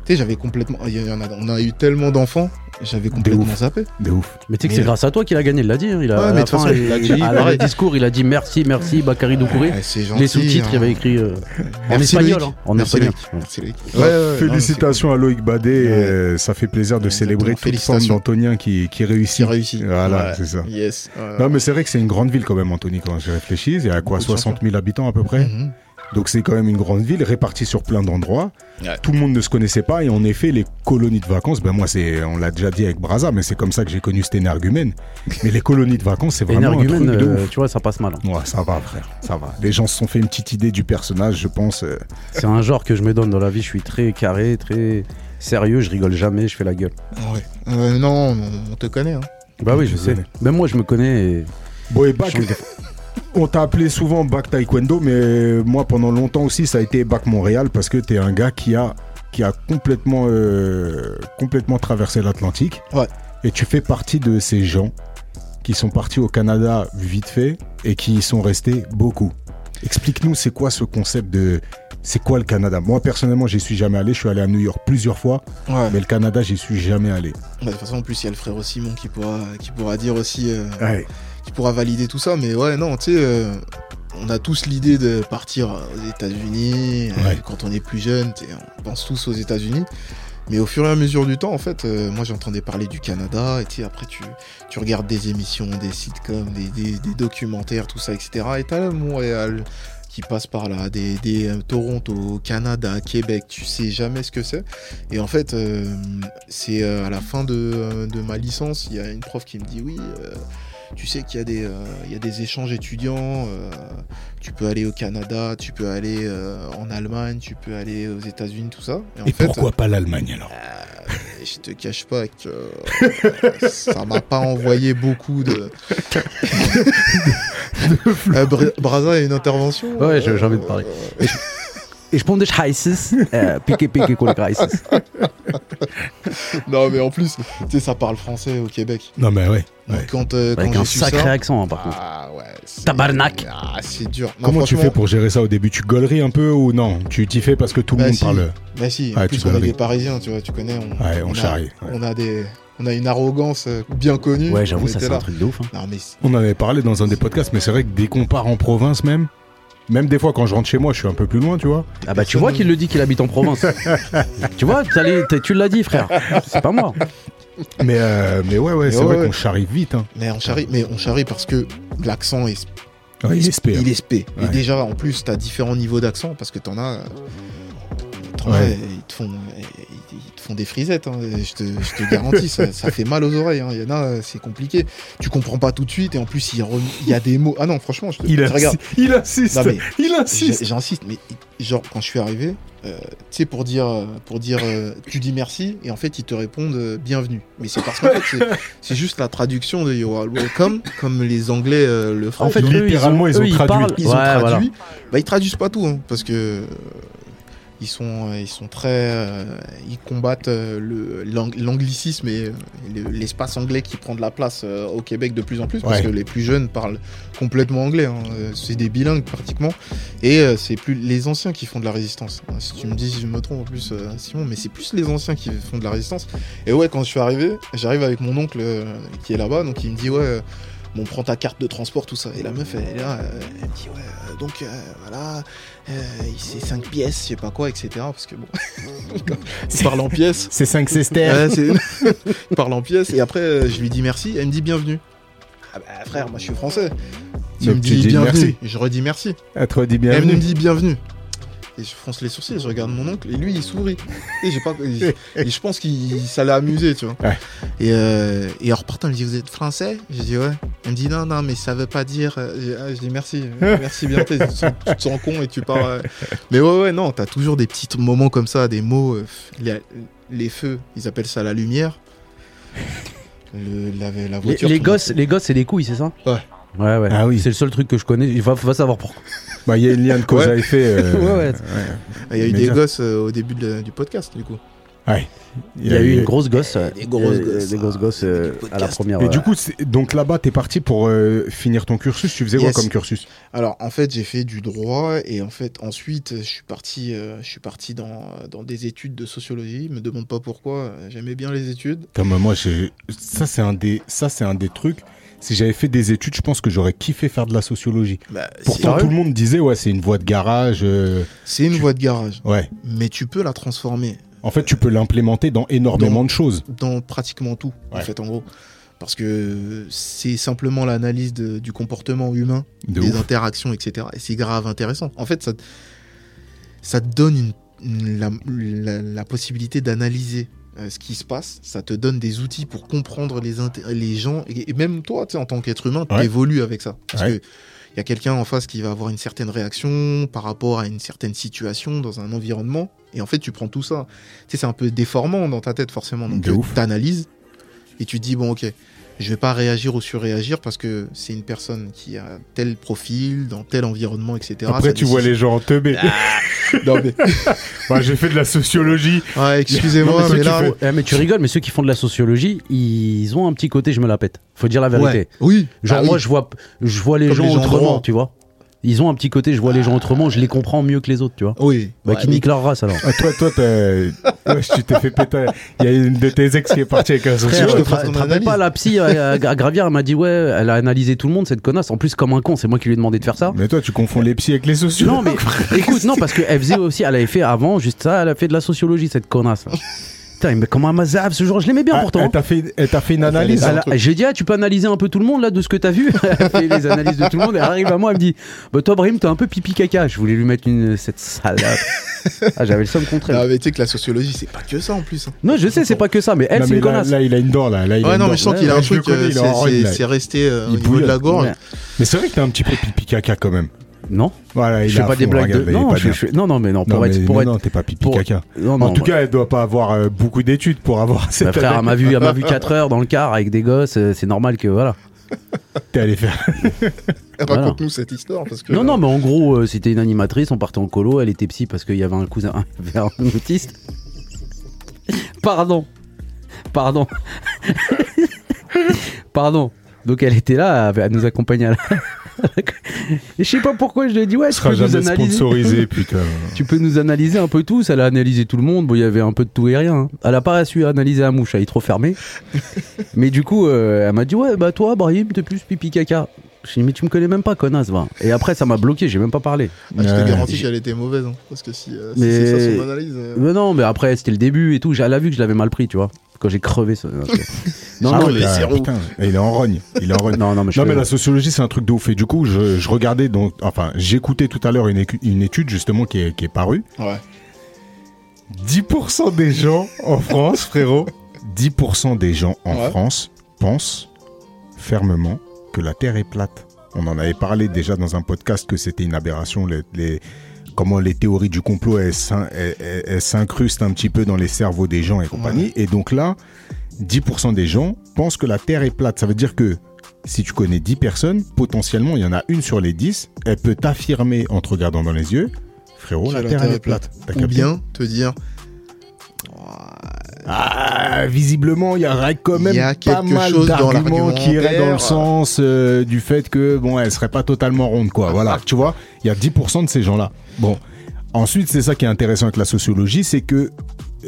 Tu sais, j'avais complètement. il y en a- on a eu tellement d'enfants, j'avais complètement ouf. zappé. de ouf Mais tu sais que c'est grâce à toi qu'il a gagné, il l'a dit. hein. Il a, Ouais, à mais la de toute fin, façon, il l'a dit, discours, il a dit merci, merci, Bakary Doucouré. Ouais, c'est gentil. Les sous-titres, il hein. avait écrit euh, en espagnol. Loïc. hein, en Merci, espagnol. Loïc. Merci, Loïc. Ouais, Ouais, ouais, ouais, félicitations à Loïc Badé, Ouais. euh, ça fait plaisir de célébrer toute forme d'Antonien qui, qui réussit. C'est réussi. Voilà, c'est ça. Yes. Non mais c'est vrai que c'est une grande ville quand même Anthony quand je réfléchis, il y a quoi Beaucoup de 60 000 habitants à peu près Mhm. Donc c'est quand même une grande ville répartie sur plein d'endroits. Ouais. Tout le monde ne se connaissait pas et en effet les colonies de vacances, ben moi c'est on l'a déjà dit avec Braza mais c'est comme ça que j'ai connu cet énergumène. Mais les colonies de vacances c'est vraiment un truc de euh, ouf. tu vois, ça passe mal. hein. Ouais, ça va frère, ça va. Les gens se sont fait une petite idée du personnage, je pense. euh, C'est un genre que je me donne dans la vie. Je suis très carré, très sérieux. Je rigole jamais, je fais la gueule. Ouais. Euh, non, on, te connaît. Hein. Bah oui, je sais. Même moi, je me connais. Et... Bon et on t'a appelé souvent bac taekwondo mais moi pendant longtemps aussi ça a été bac Montréal parce que t'es un gars qui a qui a complètement euh, complètement traversé l'Atlantique. Ouais. Et tu fais partie de ces gens qui sont partis au Canada vite fait et qui y sont restés beaucoup. Explique-nous c'est quoi ce concept de c'est quoi le Canada? Moi personnellement j'y suis jamais allé, je suis allé à New York plusieurs fois, Ouais. mais le Canada j'y suis jamais allé. Bah, de toute façon, en plus, il y a le frère Simon qui pourra, qui pourra dire aussi, euh, Ouais. Qui pourra valider tout ça. Mais ouais, non, tu sais, euh, on a tous l'idée de partir aux États-Unis. euh, Ouais. quand on est plus jeune, tu sais, on pense tous aux États-Unis. Mais au fur et à mesure du temps, en fait, euh, moi j'entendais parler du Canada, et tu sais, après tu, tu regardes des émissions, des sitcoms, des, des, des documentaires, tout ça, etc. Et t'as Montréal qui passe par là, des, des euh, Toronto, Canada, Québec, tu sais jamais ce que c'est. Et en fait, euh, c'est euh, à la fin de, de ma licence, il y a une prof qui me dit oui. Tu sais qu'il y, a des, euh, il y a des échanges étudiants, euh, tu peux aller au Canada, tu peux aller euh, en Allemagne, tu peux aller aux États-Unis, tout ça. en Et fait, pourquoi pas l'Allemagne alors euh, je te cache pas que euh, ça m'a pas envoyé beaucoup de. Euh, Bra- Braza a une intervention Ouais, j'ai- j'ai envie de parler. Ich bin des Heißes, äh, pique pique cool Heißes. non, mais en plus, tu sais, ça parle français au Québec. Non mais ouais. Donc, ouais. quand, euh, quand Avec un sacré ça, accent, hein, par contre. Ah ouais. c'est- Tabarnak. Ah, c'est dur. Non, Comment tu fais pour gérer ça au début? Tu gauleries un peu ou non? Tu t'y fais parce que tout le Bah, monde si. parle. Bah si, Ouais, en tu plus on est des Parisiens, tu vois, tu connais. On, Ouais, on a- charrie, ouais. On a des, on a une arrogance euh, bien connue. Ouais, On j'avoue, ça c'est un truc de ouf. hein. Non mais On en avait parlé dans un des podcasts, mais c'est vrai que dès qu'on part en province même, même des fois quand je rentre chez moi, je suis un peu plus loin, tu vois. Ah bah tu vois qu'il le dit qu'il habite en province. tu vois, tu l'as dit frère. C'est pas moi. Mais, euh, mais ouais, ouais, Mais c'est ouais, vrai ouais. qu'on charrie vite. Hein. mais on charrie, mais on charrie parce que l'accent est Ouais, il est spé, hein. Il est spé. Ouais. Et déjà, en plus, t'as différents niveaux d'accent parce que t'en as. euh, t'en as, Ouais. ils, te font, ils te font des frisettes, hein, je, te, je te garantis, ça, ça fait mal aux oreilles. hein. Il y en a, euh, c'est compliqué. Tu comprends pas tout de suite, et en plus, il, y a des mots. Ah non, franchement, je te Il, regarde. insiste, il insiste. Non, mais il J'ai- insiste. J'insiste, mais genre quand je suis arrivé, euh, tu sais pour dire, euh, pour dire, euh, tu dis merci et en fait ils te répondent euh, bienvenue. Mais c'est parce qu'en fait c'est- juste la traduction de You are welcome comme les Anglais euh, le font. En fait, littéralement, ils ont eux, traduit. parlent- ils ont Ouais, voilà. traduit. Bah ils traduisent pas tout hein, parce que ils sont, euh, ils sont très, euh, ils combattent euh, le l'anglicisme et euh, le- l'espace anglais qui prend de la place euh, au Québec de plus en plus parce Ouais. que les plus jeunes parlent complètement anglais. hein. C'est des bilingues pratiquement et c'est plus les anciens qui font de la résistance. Si tu me dis si je me trompe en plus, Simon, mais c'est plus les anciens qui font de la résistance. Et ouais, quand je suis arrivé, j'arrive avec mon oncle qui est là-bas, donc il me dit ouais. Bon, prends ta carte de transport, tout ça. Et la meuf, elle est là, euh, elle me dit, ouais, euh, donc, euh, voilà, euh, c'est 5 pièces, je sais pas quoi, etc. Parce que bon, il parle en pièces. C'est 5 sestères. Ouais, il parle en pièces. Et après, je lui dis merci, elle me dit bienvenue. Ah bah, frère, moi je suis français. Tu Donc me dis bienvenue. merci. Je redis merci. À toi, dis Et bien. elle me dit bienvenue. Et je fronce les sourcils, je regarde mon oncle, et lui il sourit. Et, j'ai pas, et, et je pense qu'il ça l'a amusé, tu vois. Ouais. Et, euh, et en repartant, il me dit Vous êtes français? J'ai dit Ouais. Elle me dit Non, non, mais ça veut pas dire. euh, j'ai- ah, Je dis Merci, merci bien. tu, te sens- con et tu pars. euh. Mais ouais, ouais, non, t'as toujours des petits moments comme ça, des mots. euh, les, les feux, ils appellent ça la lumière. Le- la, la Les, voiture. les gosses, les gosses, c'est des couilles, c'est ça? Ouais. Ouais, ouais. Ah oui. C'est le seul truc que je connais. Il va, va savoir pourquoi. Bah, il y a une lien de cause Ouais. à effet. euh, Ouais, ouais. Il y a eu des gosses euh, au début de- du podcast, du coup. Il y a eu une grosse gosse. euh, Des grosses euh, gosses, Des grosses ah, gosses euh, du podcast. à la première. Et ouais. du coup, donc là-bas, t'es parti pour euh, finir ton cursus. Tu faisais quoi Yes. comme cursus? Alors en fait j'ai fait du droit et en fait ensuite je suis parti euh, je suis parti dans, dans des études de sociologie. Me demande pas pourquoi. euh, J'aimais bien les études. Comme moi, j'ai- ça c'est un des, ça c'est un des trucs. Si j'avais fait des études, je pense que j'aurais kiffé faire de la sociologie. Bah, Pourtant, tout le monde disait ouais, c'est une voie de garage. euh, c'est une voie de garage, ouais. mais tu peux la transformer En fait, tu peux l'implémenter dans énormément de choses. dans pratiquement tout en fait en gros. Parce que c'est simplement l'analyse du comportement humain, De des ouf. interactions, etc. Et c'est grave intéressant. En fait, ça, te- ça te donne une, une- la, la- la possibilité d'analyser euh, ce qui se passe. Ça te donne des outils pour comprendre les, les gens. Et, et même toi, tu sais, en tant qu'être humain, tu Ouais. évolues avec ça. Parce Ouais. que il y a quelqu'un en face qui va avoir une certaine réaction par rapport à une certaine situation dans un environnement. Et en fait, tu prends tout ça. Tu sais, c'est un peu déformant dans ta tête, forcément. Donc, tu analyses et tu te dis, bon, ok, je vais pas réagir ou surréagir parce que c'est une personne qui a tel profil, dans tel environnement, etc. Après, Ça tu vois les gens en teubé. Non, mais... Bah, j'ai fait de la sociologie. Ouais, excusez-moi, mais là... font- Eh, mais tu rigoles, mais ceux qui font de la sociologie, ils ont un petit côté, je me la pète. Faut dire la vérité. Ouais. Oui. Genre, Ah oui. moi, je vois, je vois les Comme gens les gens autrement, tu vois. Ils ont un petit côté, je vois les gens autrement, je les comprends mieux que les autres, tu vois. Oui. Bah, Ouais, qui mais- nique leur race alors. Ah, toi, toi, tu t'es fait péter. Il y a une de tes ex qui est partie avec un Frère, je te analyse. pas la psy à, à- à Gravière, elle m'a dit ouais, elle a analysé tout le monde cette connasse. En plus comme un con, c'est moi qui lui ai demandé de faire ça. Mais toi, tu confonds les psys avec les sociologues. Non mais écoute, non parce qu'elle faisait aussi, elle avait fait avant juste ça, elle a fait de la sociologie cette connasse. Putain, mais comment un mazave ce jour, je l'aimais bien Ah, pourtant. Elle t'a fait, elle t'a fait une analyse. J'ai dit, ah, tu peux analyser un peu tout le monde là de ce que t'as vu. Elle fait les analyses de tout le monde. Elle arrive à moi, elle me dit, bah toi, Brahim, t'es un peu pipi caca. Je voulais lui mettre une cette salope. Ah, j'avais le somme contre elle. mais tu sais que la sociologie, c'est pas que ça en plus. hein. Non, je sais, c'est pas que ça, mais elle, Non, c'est une là, connasse. là, il a une dent là. là il Ouais, non, mais je sens qu'il a un truc, euh, c'est- resté euh, Il au niveau de la gorge. Mais c'est vrai que t'es un petit peu pipi caca quand même. Non, Voilà, il je fais pas des blagues de. Non, je, je non, non, mais non, pour Non, être, mais- pour mais être. non, t'es pas pipi pour- caca. Non, non, en tout bah- cas, elle doit pas avoir euh, beaucoup d'études pour avoir cette Bah, frère, elle m'a vu, elle m'a vu 4 heures dans le car avec des gosses. euh, C'est normal que voilà. T'es allé faire. Raconte-nous cette histoire. Parce que, Non, euh, non, mais en gros, euh, c'était une animatrice. On partait en colo. Elle était psy parce qu'il y avait un cousin, il y avait un autiste. Pardon, pardon, pardon. Donc elle était là, elle nous accompagnait. À la... Je sais pas pourquoi je lui ai dit ouais, tu peux nous analyser. sponsorisé, putain. Tu peux nous analyser un peu tous. Elle a analysé tout le monde. Bon, il y avait un peu de tout et rien. hein. Elle a pas su analyser la mouche. Elle est trop fermée. Mais du coup, euh, elle m'a dit ouais, bah toi, Brahim, t'es plus pipi caca. Je dis, mais tu me connais même pas, connasse, va. Et après, ça m'a bloqué, j'ai même pas parlé. Ah, je te garantis qu'elle était mauvaise. hein, parce que si, euh, si Mais- c'est ça son analyse. euh, Mais non, mais après, c'était le début et tout. Elle a vu que je l'avais mal pris, tu vois. Quand j'ai crevé ok. non, Ah non, mais- c'est roux. putain, il est en rogne. Il est en rogne. non, non, mais je Non fais- mais la sociologie c'est un truc de ouf et du coup je, je regardais donc enfin j'écoutais tout à l'heure une, une étude justement qui est, qui est parue Ouais. 10% des gens en France frérot 10% des gens en Ouais. France pensent fermement que la Terre est plate. On en avait parlé déjà dans un podcast que c'était une aberration les, les- comment les théories du complot elles, s'in- elles- elles- elles s'incrustent un petit peu dans les cerveaux des gens et compagnie. Et donc là 10% des gens pensent que la Terre est plate. Ça veut dire que si tu connais 10 personnes, potentiellement, il y en a une sur les 10, elle peut t'affirmer en te regardant dans les yeux, frérot, la, Terre, elle est plate. T'as Ou bien te dire. Ah, visiblement, il y aurait quand même pas mal d'arguments qui iraient dans le l'argumentaire. sens euh, du fait que, bon, elle serait pas totalement ronde, quoi. Voilà, tu vois, il y a 10% de ces gens-là. Bon, ensuite, c'est ça qui est intéressant avec la sociologie, c'est que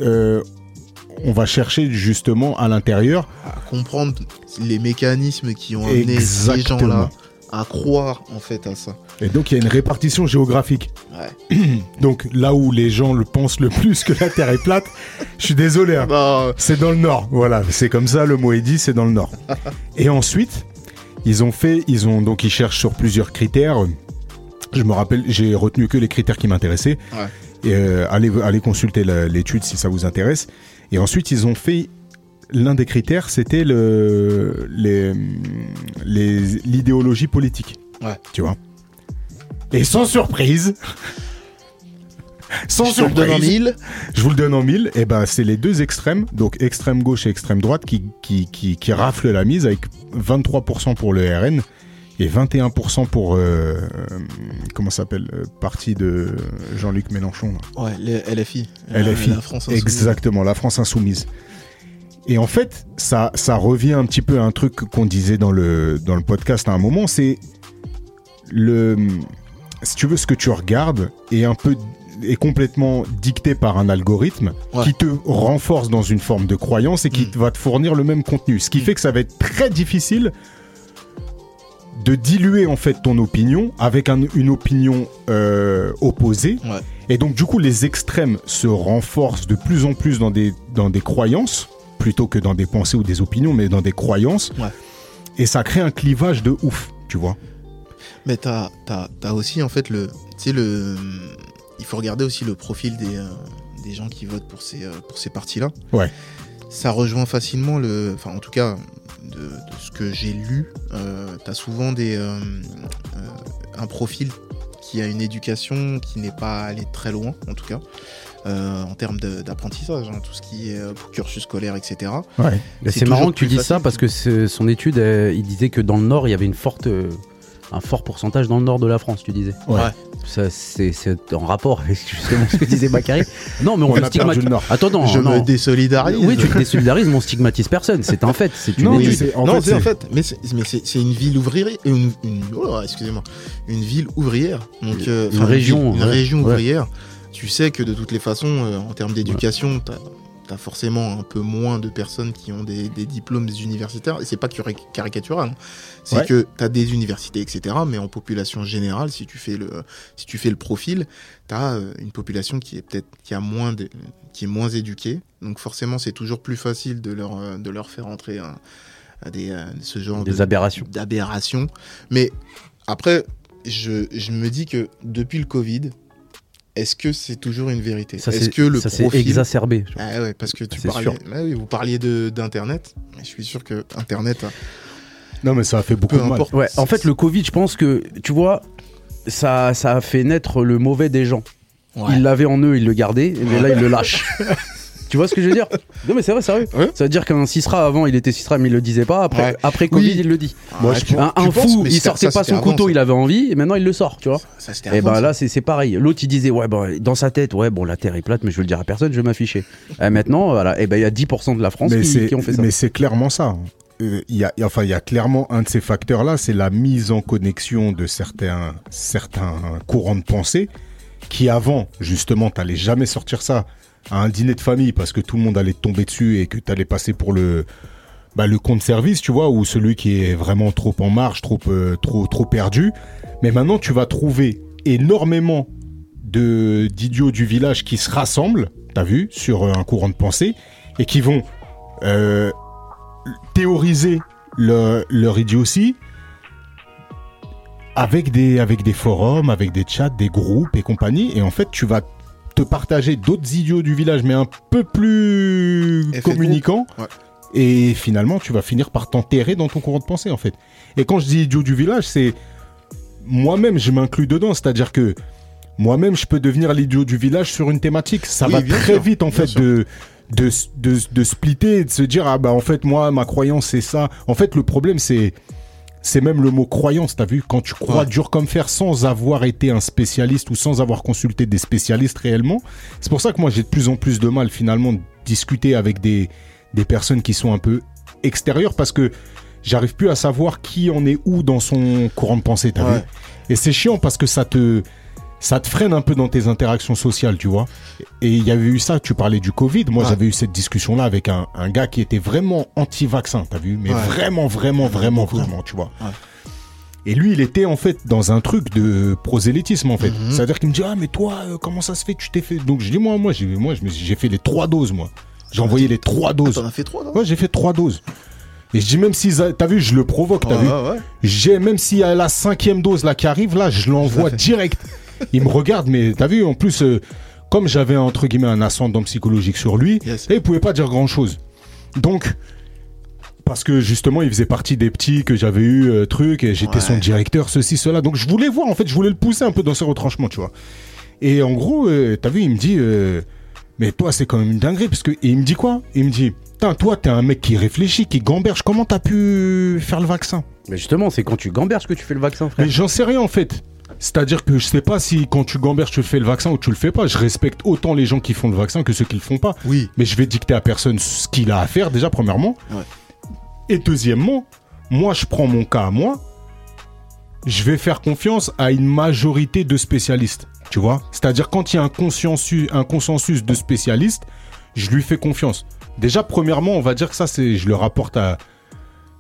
euh, on va chercher justement à l'intérieur à comprendre les mécanismes qui ont amené ces gens-là à croire en fait à ça. Et donc, il y a une répartition géographique. Ouais. Donc, là où les gens le pensent le plus que la Terre est plate, je suis désolé. hein. Bah, C'est dans le nord. Voilà, c'est comme ça, le mot est dit, c'est dans le nord. Et ensuite, ils ont fait, ils ont donc ils cherchent sur plusieurs critères. Je me rappelle, j'ai retenu que les critères qui m'intéressaient. Ouais. Et euh, allez, allez consulter l'étude si ça vous intéresse. Et ensuite, ils ont fait l'un des critères, c'était le les les l'idéologie politique. Ouais. Tu vois. Et sans surprise. Sans je te le donne en surprise. mille. Je vous le donne en mille. Et ben, c'est les deux extrêmes, donc extrême gauche et extrême droite, qui, qui, qui, qui raflent la mise avec 23% pour le RN et 21% pour, euh, euh, comment s'appelle, euh, parti de Jean-Luc Mélenchon. là. Ouais, les LFI. LFI. La France Insoumise. Exactement, la France insoumise. Et en fait, ça, ça revient un petit peu à un truc qu'on disait dans le, dans le podcast à un moment, c'est le, si tu veux, ce que tu regardes est un peu, est complètement dicté par un algorithme Ouais. qui te renforce dans une forme de croyance et qui Mm. va te fournir le même contenu. Ce qui Mm. fait que ça va être très difficile de diluer en fait ton opinion avec un- une opinion euh, opposée Ouais. et donc, du coup, les extrêmes se renforcent de plus en plus dans des, dans des croyances, plutôt que dans des pensées ou des opinions, mais dans des croyances. Ouais. Et ça crée un clivage de ouf, tu vois. Mais t'as as, aussi en fait le. Tu sais, le. Il faut regarder aussi le profil des, euh, des gens qui votent pour ces, euh, pour ces partis-là. Ouais. Ça rejoint facilement le. Enfin, en tout cas, de, de ce que j'ai lu, euh, t'as souvent des, euh, euh, un profil qui a une éducation qui n'est pas allée très loin, en tout cas, euh, en termes d'apprentissage, hein, tout ce qui est euh, cursus scolaire, etc. Ouais. C'est marrant que tu dises ça parce que son étude, euh, il disait que dans le nord, il y avait une forte, euh, un fort pourcentage dans le nord de la France, tu disais. Ouais. Ça, c'est en rapport avec justement ce que disait Bakary. Non, mais on, On stigmatise. le nord. Attends, non, Je non. me désolidarise. Oui, tu te désolidarises, mais on stigmatise personne. C'est un fait. C'est une Non, c'est- en fait, c'est en fait, mais une ville ouvrière, une, une- oh, excusez-moi, une ville ouvrière, donc euh, Une région, ville, une ouais. région Ouais. Tu sais que de toutes les façons, euh, en termes d'éducation, t'as as forcément un peu moins de personnes qui ont des, des diplômes universitaires, et c'est pas cari- caricatural. hein. C'est Ouais. que tu as des universités, etc. Mais en population générale, si tu fais le, si tu fais le profil, tu as une population qui est peut-être qui a moins de- qui est moins éduquée. Donc forcément, c'est toujours plus facile de leur, euh, de leur faire entrer un- à des, euh, ce genre Des de- aberrations. d'aberrations. Mais après, je, je me dis que depuis le Covid, est-ce que c'est toujours une vérité? Ça, Est-ce c'est que le ça, profil... exacerbé. Ah ouais, parce que tu parlais. Ah oui, vous parliez de d'internet. Je suis sûr que internet, Non, mais ça a fait beaucoup de mal. Ouais, en fait, le Covid, je pense que, tu vois, ça, ça a fait naître le mauvais des gens. Ouais. Ils l'avaient en eux, ils le gardaient, mais là, ils le lâchent. tu vois ce que je veux dire Non, mais c'est vrai, sérieux. Ouais. Ça veut dire qu'un Cisra avant, il était Cisra, mais il le disait pas. Après, Ouais. après Covid, Oui. il le dit. Moi, je Un, fou, il sortait ça, pas son avant, couteau, ça. il avait envie, et maintenant il le sort, tu vois. Ça, Et avant, ben là, c'est pareil. L'autre, il disait, ouais, bah, dans sa tête, ouais, bon, la Terre est plate, mais je veux le dire à personne, je vais m'afficher. Et maintenant, voilà, et ben il y a 10% de la France qui, qui ont fait ça. mais c'est clairement ça. Euh, Il y a, enfin, il y a clairement un de ces facteurs-là, c'est la mise en connexion de certains, certains courants de pensée qui avant, justement, t'allais jamais sortir ça un dîner de famille parce que tout le monde allait tomber dessus et que t'allais passer pour le, bah, le compte service, tu vois, ou celui qui est vraiment trop en marche, trop, euh, trop, trop perdu. Mais maintenant, tu vas trouver énormément de d'idiots du village qui se rassemblent, t'as vu, sur euh, un courant de pensée, et qui vont euh, théoriser le- leur idiotie avec des, avec des forums, avec des chats, des groupes et compagnie. Et en fait, tu vas te partager d'autres idiots du village, mais un peu plus communicants. Et finalement, tu vas finir par t'enterrer dans ton courant de pensée, en fait. Et quand je dis idiot du village, c'est moi-même, je m'inclus dedans. C'est-à-dire que moi-même, je peux devenir l'idiot du village sur une thématique. Ça Oui, va très sûr, vite, en fait, de, de, de, de splitter, et de se dire, ah bah, en fait, moi, ma croyance, c'est ça. En fait, le problème, c'est. C'est même le mot croyance, t'as vu Quand tu crois Ouais. dur comme fer sans avoir été un spécialiste ou sans avoir consulté des spécialistes réellement. C'est pour ça que moi j'ai de plus en plus de mal finalement de discuter avec des, des personnes qui sont un peu extérieures parce que j'arrive plus à savoir qui en est où dans son courant de pensée, t'as Ouais. vu Et c'est chiant parce que ça te, ça te freine un peu dans tes interactions sociales, tu vois. Et il y avait eu ça, tu parlais du Covid. Moi, Ouais. j'avais eu cette discussion-là avec un, un gars qui était vraiment anti-vaccin, t'as vu Mais Ouais. vraiment, vraiment, vraiment, vraiment, tu vois. Ouais. Et lui, il était en fait dans un truc de prosélytisme en fait. Mhm. C'est-à-dire qu'il me dit ah mais toi euh, comment ça se fait tu t'es fait Donc je dis moi moi j'ai moi fait les trois doses moi. J'ai envoyé les trois Ah, doses. T'en as fait trois, non Ouais j'ai fait trois doses. Et je dis même si t'as vu je le provoque t'as Ouais, vu. ouais, ouais. J'ai même s'il y a la cinquième dose là qui arrive là je l'envoie direct. Il me regarde mais t'as vu en plus euh, comme j'avais entre guillemets un ascendant psychologique sur lui, Yes. et il pouvait pas dire grand chose. Donc parce que justement il faisait partie des petits que j'avais eu euh, truc et j'étais Ouais. son directeur ceci cela donc je voulais voir en fait je voulais le pousser un peu dans ses retranchements tu vois et en gros euh, t'as vu il me dit euh, mais toi c'est quand même une dinguerie parce que et il me dit quoi? Il me dit Putain, toi t'es un mec qui réfléchit qui gamberge comment t'as pu faire le vaccin? Mais justement, c'est quand tu gamberges que tu fais le vaccin, frère. mais j'en sais rien en fait c'est-à-dire que je sais pas si quand tu gamberges tu fais le vaccin ou tu le fais pas je respecte autant les gens qui font le vaccin que ceux qui le font pas Oui. mais je vais dicter à personne ce qu'il a à faire déjà premièrement. Ouais. Et deuxièmement, moi je prends mon cas à moi, je vais faire confiance à une majorité de spécialistes, tu vois. C'est-à-dire quand il y a un consensus, un consensus de spécialistes, je lui fais confiance. Déjà premièrement, on va dire que ça c'est, je le rapporte à,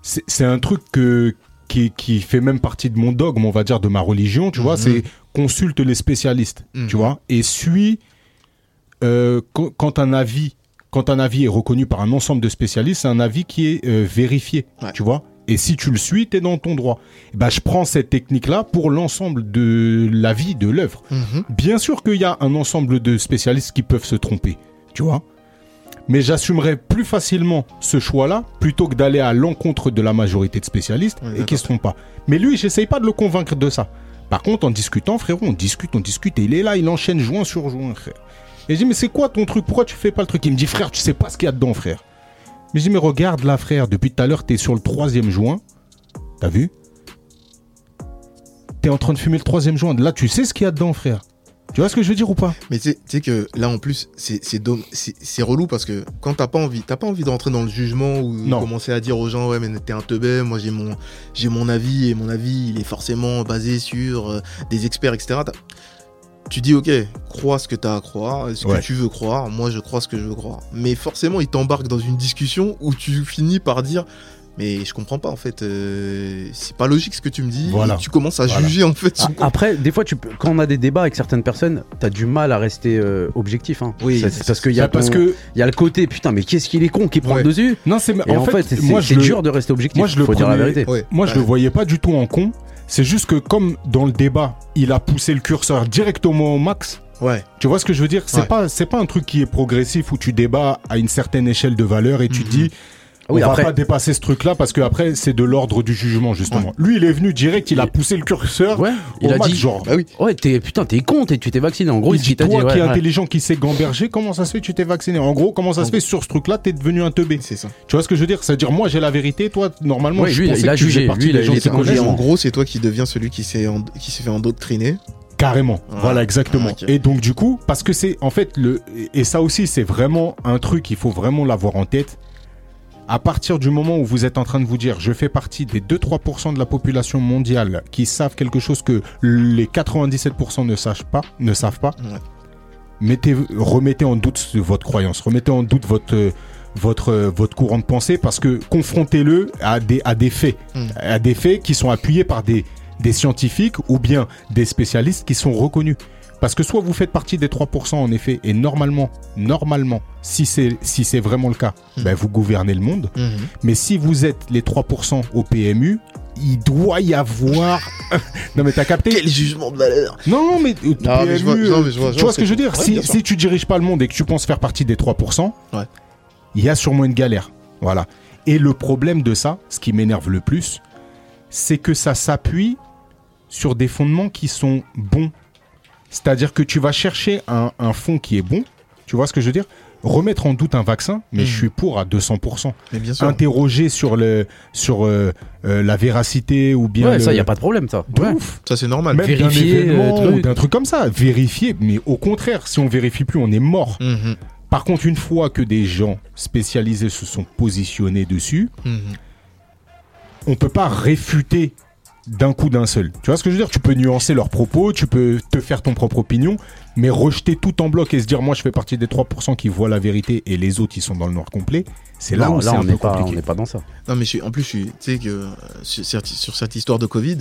c'est c'est un truc que qui, qui fait même partie de mon dogme, on va dire de ma religion, tu vois. Mhm. C'est consulte les spécialistes, Mhm. tu vois, et suis euh, quand, un avis quand un avis est reconnu par un ensemble de spécialistes, c'est un avis qui est euh, vérifié, Ouais. tu vois. Et si tu le suis, tu es dans ton droit. Et ben, je prends cette technique-là pour l'ensemble de l'avis de l'œuvre. Mhm. Bien sûr qu'il y a un ensemble de spécialistes qui peuvent se tromper, tu vois. Mais j'assumerais plus facilement ce choix-là plutôt que d'aller à l'encontre de la majorité de spécialistes et qui se trompent pas. Mais lui, j'essaye pas de le convaincre de ça. Par contre, en discutant, frérot, on discute, on discute, et il est là, il enchaîne joint sur joint, frère. Et je dis, mais c'est quoi ton truc? Pourquoi tu fais pas le truc? Il me dit, frère, tu sais pas ce qu'il y a dedans, frère. Mais je dis, mais regarde là, frère, depuis tout à l'heure, t'es sur le troisième joint. T'as vu? T'es en train de fumer le troisième joint. Là, tu sais ce qu'il y a dedans, frère. Tu vois ce que je veux dire ou pas? Mais tu sais- tu que là en plus c'est relou parce que quand t'as pas envie t'as pas envie de rentrer dans le jugement ou Non. commencer à dire aux gens ouais mais t'es un teubé moi j'ai mon j'ai mon avis et mon avis il est forcément basé sur euh, des experts etc. Tu dis ok crois ce que t'as à croire ce Ouais. que tu veux croire moi je crois ce que je veux croire mais forcément il t'embarque dans une discussion où tu finis par dire mais je comprends pas en fait euh, c'est pas logique ce que tu me dis Voilà. et tu commences à Voilà. juger en fait A- Après, des fois, tu peux, quand on a des débats avec certaines personnes, t'as du mal à rester euh, objectif. Hein. Oui, C'est- parce qu'il y a Bah, parce ton- que il y a le côté putain, mais qu'est-ce qu'il est con qui prend Ouais. le dessus. non, c'est Et en, fait, c'est moi c'est je le- dur de rester objectif. moi, je le faut dire la prenais- vérité. Ouais. Moi, je Ouais. le voyais pas du tout en con. C'est juste que comme dans le débat, il a poussé le curseur directement au max. ouais Tu vois ce que je veux dire? C'est Ouais. pas c'est pas un truc qui est progressif où tu débats à une certaine échelle de valeur et tu Mhm. dis Ah oui, on après- va pas dépasser ce truc-là parce que après c'est de l'ordre du jugement justement. Lui, il est venu direct, il a poussé le curseur Ouais, au il a max, dit genre. bah oui Ouais, t'es putain, t'es con, t'es- tu t'es vacciné. En gros, il ce dit t'a dit. toi ouais, qui est ouais. intelligent, qui sait gamberger, comment ça se fait que tu t'es vacciné? En gros, comment ça se fait sur ce truc-là, t'es devenu un teubé c'est ça Tu vois ce que je veux dire? C'est-à-dire moi j'ai la vérité, toi normalement Ouais, je lui, pensais il a jugé. Lui, il a- il. En gros, c'est toi qui deviens celui qui s'est qui s'est fait endoctriner. Carrément. Ah. Voilà, exactement. Ok. Et donc, du coup, parce que c'est, en fait, le, et ça aussi, c'est vraiment un truc, il faut vraiment l'avoir en tête. À partir du moment où vous êtes en train de vous dire, je fais partie des 2-3% de la population mondiale qui savent quelque chose que les 97% ne savent pas, ne savent pas, Ouais. mettez, remettez en doute votre croyance, remettez en doute votre, votre, votre courant de pensée parce que confrontez-le à des, à des faits, Hmm. à des faits qui sont appuyés par des, des scientifiques ou bien des spécialistes qui sont reconnus. Parce que soit vous faites partie des 3% en effet, et normalement, normalement, si c'est si c'est vraiment le cas, Hmm. ben vous gouvernez le monde. Mhm. Mais si vous êtes les 3% au PMU, il doit y avoir. non mais t'as capté? Quel jugement de valeur Non non mais, Non, mais je vois- PMU, non, mais je vois- je tu vois ce que je veux dire? Ouais, Si, tu diriges pas le monde et que tu penses faire partie des 3%, Ouais. il y a sûrement une galère. Voilà. Et le problème de ça, ce qui m'énerve le plus, c'est que ça s'appuie sur des fondements qui sont bons. C'est-à-dire que tu vas chercher un, un fond qui est bon. Tu vois ce que je veux dire? Remettre en doute un vaccin, mais je suis pour à 200%. Mais bien sûr. Interroger sur, le, sur euh, euh, la véracité ou bien. Ouais, le- ça, y a pas de problème, ça. De Ouais. ouf. Ça, c'est normal. Même d'un Vérifier, événement euh, ou truc. d'un truc comme ça. Vérifier, mais au contraire, si on vérifie plus, on est mort. Mhm. Par contre, une fois que des gens spécialisés se sont positionnés dessus, Mhm. on peut pas réfuter d'un coup d'un seul. Tu vois ce que je veux dire? Tu peux nuancer leurs propos, tu peux te faire ton propre opinion, mais rejeter tout en bloc et se dire moi je fais partie des 3% qui voient la vérité et les autres ils sont dans le noir complet, c'est là Non, où c'est un on peu n'est pas, on compliqué. n'est pas dans ça. Non, mais je suis, en plus, je suis, tu sais que euh, sur, cette- sur cette histoire de Covid,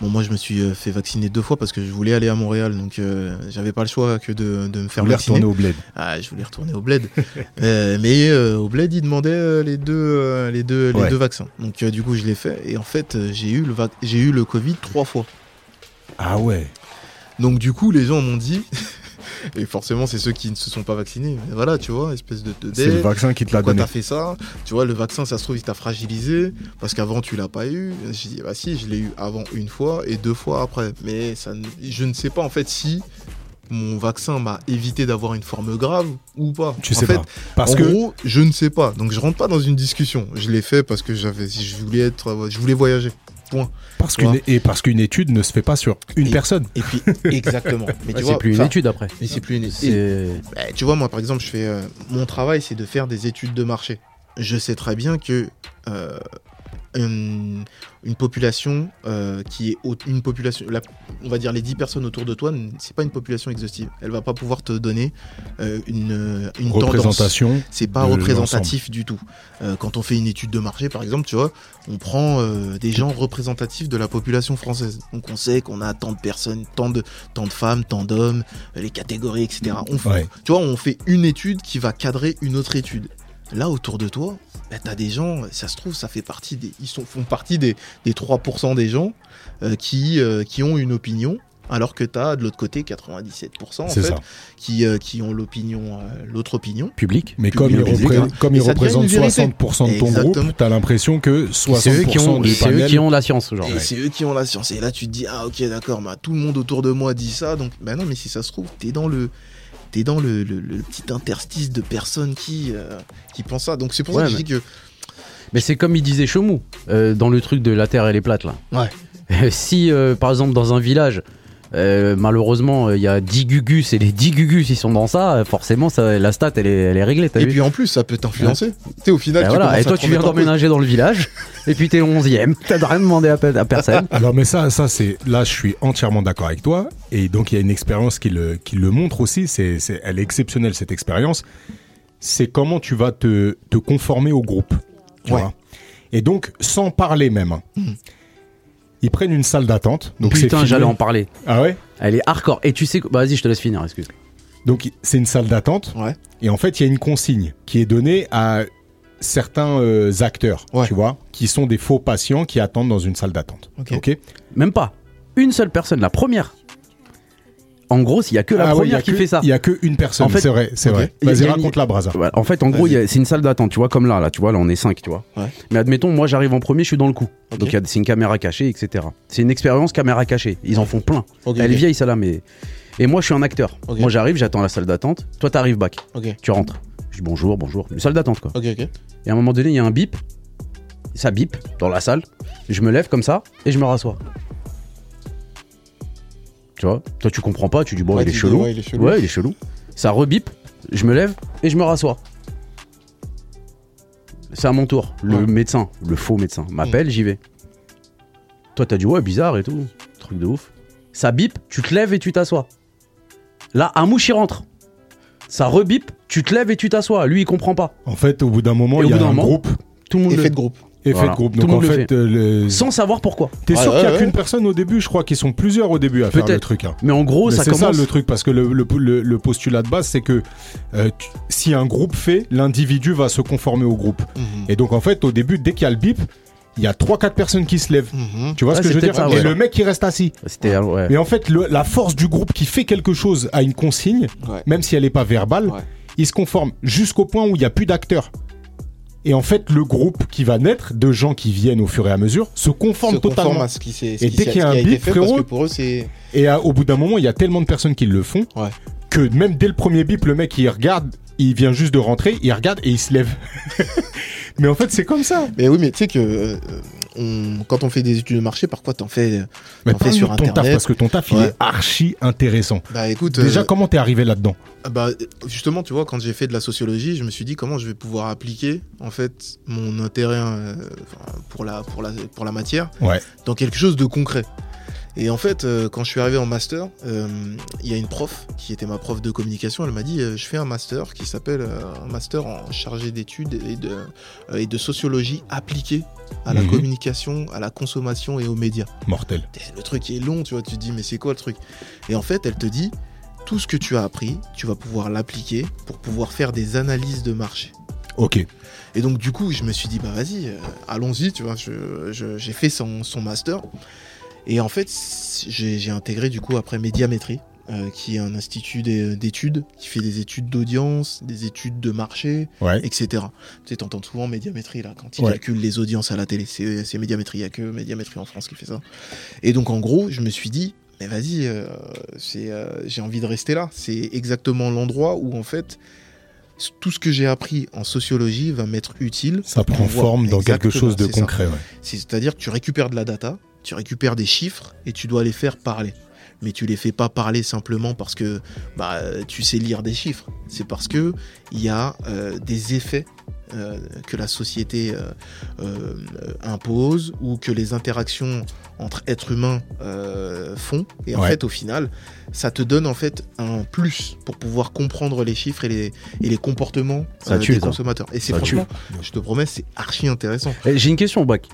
bon, moi, je me suis euh, fait vacciner deux fois parce que je voulais aller à Montréal, donc euh, j'avais pas le choix que de, de me faire vacciner. retourner au bled. Ah, je voulais retourner au bled. Euh, mais euh, au bled, ils demandaient euh, les deux, euh, les deux, les deux vaccins. Donc, euh, du coup, je l'ai fait. Et en fait, j'ai eu le, vac- j'ai eu le Covid trois fois. Ah ouais. Donc, du coup, les gens m'ont dit. Et forcément, c'est ceux qui ne se sont pas vaccinés. Mais voilà, tu vois, espèce de, de C'est le vaccin qui te l'a donné. t'as fait ça? Tu vois, le vaccin, ça se trouve, il t'a fragilisé parce qu'avant, tu l'as pas eu. J'ai dit, bah si, je l'ai eu avant une fois et deux fois après. Mais ça, je ne sais pas en fait si mon vaccin m'a évité d'avoir une forme grave ou pas. Tu en sais fait, pas. Parce en que gros, je ne sais pas. Donc, je rentre pas dans une discussion. Je l'ai fait parce que j'avais, je voulais être, je voulais voyager. Parce qu'une Ouais. et parce qu'une étude ne se fait pas sur une Et- personne. Et puis, exactement. Mais Ouais, tu vois, c'est plus une étude après. Mais c'est plus une étude. Bah, tu vois, moi, par exemple, je fais euh, mon travail, c'est de faire des études de marché. Je sais très bien que euh, une, une population euh, qui est une population, la- on va dire les 10 personnes autour de toi, c'est pas une population exhaustive. Elle va pas pouvoir te donner euh, une, une tendance. Représentation. C'est pas représentatif du tout. Euh, quand on fait une étude de marché, par exemple, tu vois, on prend des gens représentatifs de la population française. Donc on sait qu'on a tant de personnes, tant de, tant de femmes, tant d'hommes, les catégories, etc. On fait, Ouais. Tu vois, on fait une étude qui va cadrer une autre étude. Là, autour de toi, bah, t'as des gens, ça se trouve, ça fait partie des, ils sont, font partie des, des 3% des gens euh, qui, euh, qui ont une opinion, alors que t'as de l'autre côté 97% en fait, ça. qui, euh, qui ont l'opinion, euh, l'autre opinion. Public. Mais comme il, public, repré- hein. comme Et il ça devient représente une vérité. 60% de ton Exactement. groupe, t'as l'impression que 60% C'est eux, qui ont, du eux qui ont la science, genre. Et c'est eux qui ont la science. Et là, tu te dis, ah ok, d'accord, bah, tout le monde autour de moi dit ça. Donc, bah non, mais si ça se trouve, t'es dans le. T'es dans le, le- le petit interstice de personnes qui, euh, qui pensent ça. Donc c'est pour ça que je mais- dis que. Mais c'est comme il disait Chemou, euh, dans le truc de la Terre elle est plate là. Ouais. si euh, par exemple dans un village, euh, malheureusement il y a 10 gugus et les 10 gugus ils sont dans ça, euh, forcément ça, la stat elle est, elle est réglée, Et vu puis en plus, ça peut t'influencer. Tu sais, au final, Et tu voilà. Et toi tu viens d'emménager dans le village et puis t'es le 11ème, t'as rien demandé à, à personne. Alors mais ça, ça c'est là je suis entièrement d'accord avec toi et donc il y a une expérience qui le, qui le montre aussi, c'est, elle est exceptionnelle cette expérience. C'est comment tu vas te, te conformer au groupe. Tu Ouais. vois et donc sans parler même. hein. Ils prennent une salle d'attente. Donc c'est Putain j'allais en parler. Ah ouais? Elle est hardcore. Et tu sais bah, vas-y je te laisse finir, excuse. Donc c'est une salle d'attente Ouais. et en fait il y a une consigne qui est donnée à certains euh, acteurs, Ouais. tu vois, qui sont des faux patients qui attendent dans une salle d'attente. Ok. Ok? Même pas. Une seule personne, la première. En gros, il y a que la Ah première qui que- fait ça. Il y a que une personne. En fait- c'est vrai, c'est vrai. Vas-y raconte la brasa. En fait, en gros, c'est une salle d'attente, tu vois, comme là, là, tu vois, là, on est 5, tu vois. Ouais. Mais admettons, moi, j'arrive en premier, je suis dans le coup. Donc, c'est une caméra cachée, etc. C'est une expérience caméra cachée. Ils en font plein. Elle est vieille, celle-là, mais. Et moi, je suis un acteur. Moi, j'arrive, j'attends la salle d'attente. Toi, t'arrives back. Tu rentres. Je dis bonjour, bonjour. Une salle d'attente, quoi. Et à un moment donné, il y a un bip. Ça bip dans la salle. Je me lève comme ça et je me rassois. Tu vois Toi, tu comprends pas. Tu dis, bon, Ouais, il est dis, chelou. ouais, il est chelou. Ouais, il est chelou. Ça rebip. Je me lève et je me rassois. C'est à mon tour. Le Ouais. médecin, le faux médecin, m'appelle, j'y vais. Toi, t'as dit, ouais, bizarre et tout. Truc de ouf. Ça bip, tu te lèves et tu t'assois. Là, un mouche, il rentre. ça rebip, tu te lèves et tu t'assois. Lui, il comprend pas. En fait, au bout d'un moment, il y a un moment, groupe, Tout le monde Effet le de groupe. Effet Voilà. de groupe. Donc le en le fait, euh, sans savoir pourquoi. t'es Ouais, sûr qu'il y a ouais, qu'une personne au début? Je crois qu'ils sont plusieurs au début à faire le truc. hein. Mais en gros, Mais ça c'est commence. ça le truc, parce que le, le- le- le postulat de base, c'est que euh, tu- si un groupe fait, l'individu va se conformer au groupe. Mhm. Et donc en fait, au début, dès qu'il y a le bip, il y a 3-4 personnes qui se lèvent. Mhm. Tu vois Ouais, ce que c'est je veux dire? Et le mec, il reste assis. C'était ouais. Mais en fait, le- la force du groupe qui fait quelque chose à une consigne, Ouais. même si elle n'est pas verbale, Ouais. il se conforme jusqu'au point où il n'y a plus d'acteurs. Et en fait, le groupe qui va naître, de gens qui viennent au fur et à mesure, se conforme se conforme totalement. à ce qui ce Et dès qu'il y a un bip, frérot, Et à- au bout d'un moment, il y a tellement de personnes qui le font Ouais. Que même dès le premier bip, le mec il regarde, il vient juste de rentrer, il regarde et il se lève. Mais en fait, c'est comme ça. mais oui mais tu sais que euh, on- quand on fait des études de marché parfois t'en fais Mais T'en fais parle-nous sur ton taf parce que ton taf il est archi intéressant. bah écoute Déjà, euh, comment t'es arrivé là-dedans? bah justement tu vois quand j'ai fait de la sociologie je me suis dit comment je vais pouvoir appliquer en fait mon intérêt euh, pour la pour la pour la matière Ouais. dans quelque chose de concret et en fait, euh, quand je suis arrivé en master, euh, il y a une prof qui était ma prof de communication. Elle m'a dit euh, Je fais un master qui s'appelle un master en chargé d'études et de, et de sociologie appliquée à la Mhm. communication, à la consommation et aux médias. Mortel. Le truc est long, tu vois. Tu te dis Mais c'est quoi le truc? Et en fait, elle te dit Tout ce que tu as appris, tu vas pouvoir l'appliquer pour pouvoir faire des analyses de marché. Ok. Et donc du coup, je me suis dit bah vas-y, allons-y, tu vois. je- je- J'ai fait son, son master. Et en fait, j'ai intégré du coup après Médiamétrie, euh, qui est un institut d'é- d'études, qui fait des études d'audience, des études de marché, Ouais. etc. Tu sais, t'entends souvent Médiamétrie là, quand ils Ouais. calculent les audiences à la télé. C'est Médiamétrie, il n'y a que Médiamétrie en France qui fait ça. Et donc en gros, je me suis dit, mais vas-y, euh, euh, j'ai envie de rester là. C'est exactement l'endroit où en fait tout ce que j'ai appris en sociologie va m'être utile. Ça prend forme dans quelque chose de concret. ouais. C'est-à-dire que tu récupères de la data, tu récupères des chiffres et tu dois les faire parler. Mais tu les fais pas parler simplement parce que bah, tu sais lire des chiffres. C'est parce que il y a euh, des effets euh, que la société euh, euh, impose ou que les interactions entre êtres humains font. Et en Ouais. fait, au final, ça te donne en fait un plus pour pouvoir comprendre les chiffres et les, et les comportements Ça euh, tue, des ça. consommateurs. Et c'est tue. franchement, je te promets, c'est archi intéressant. J'ai une question, Bac.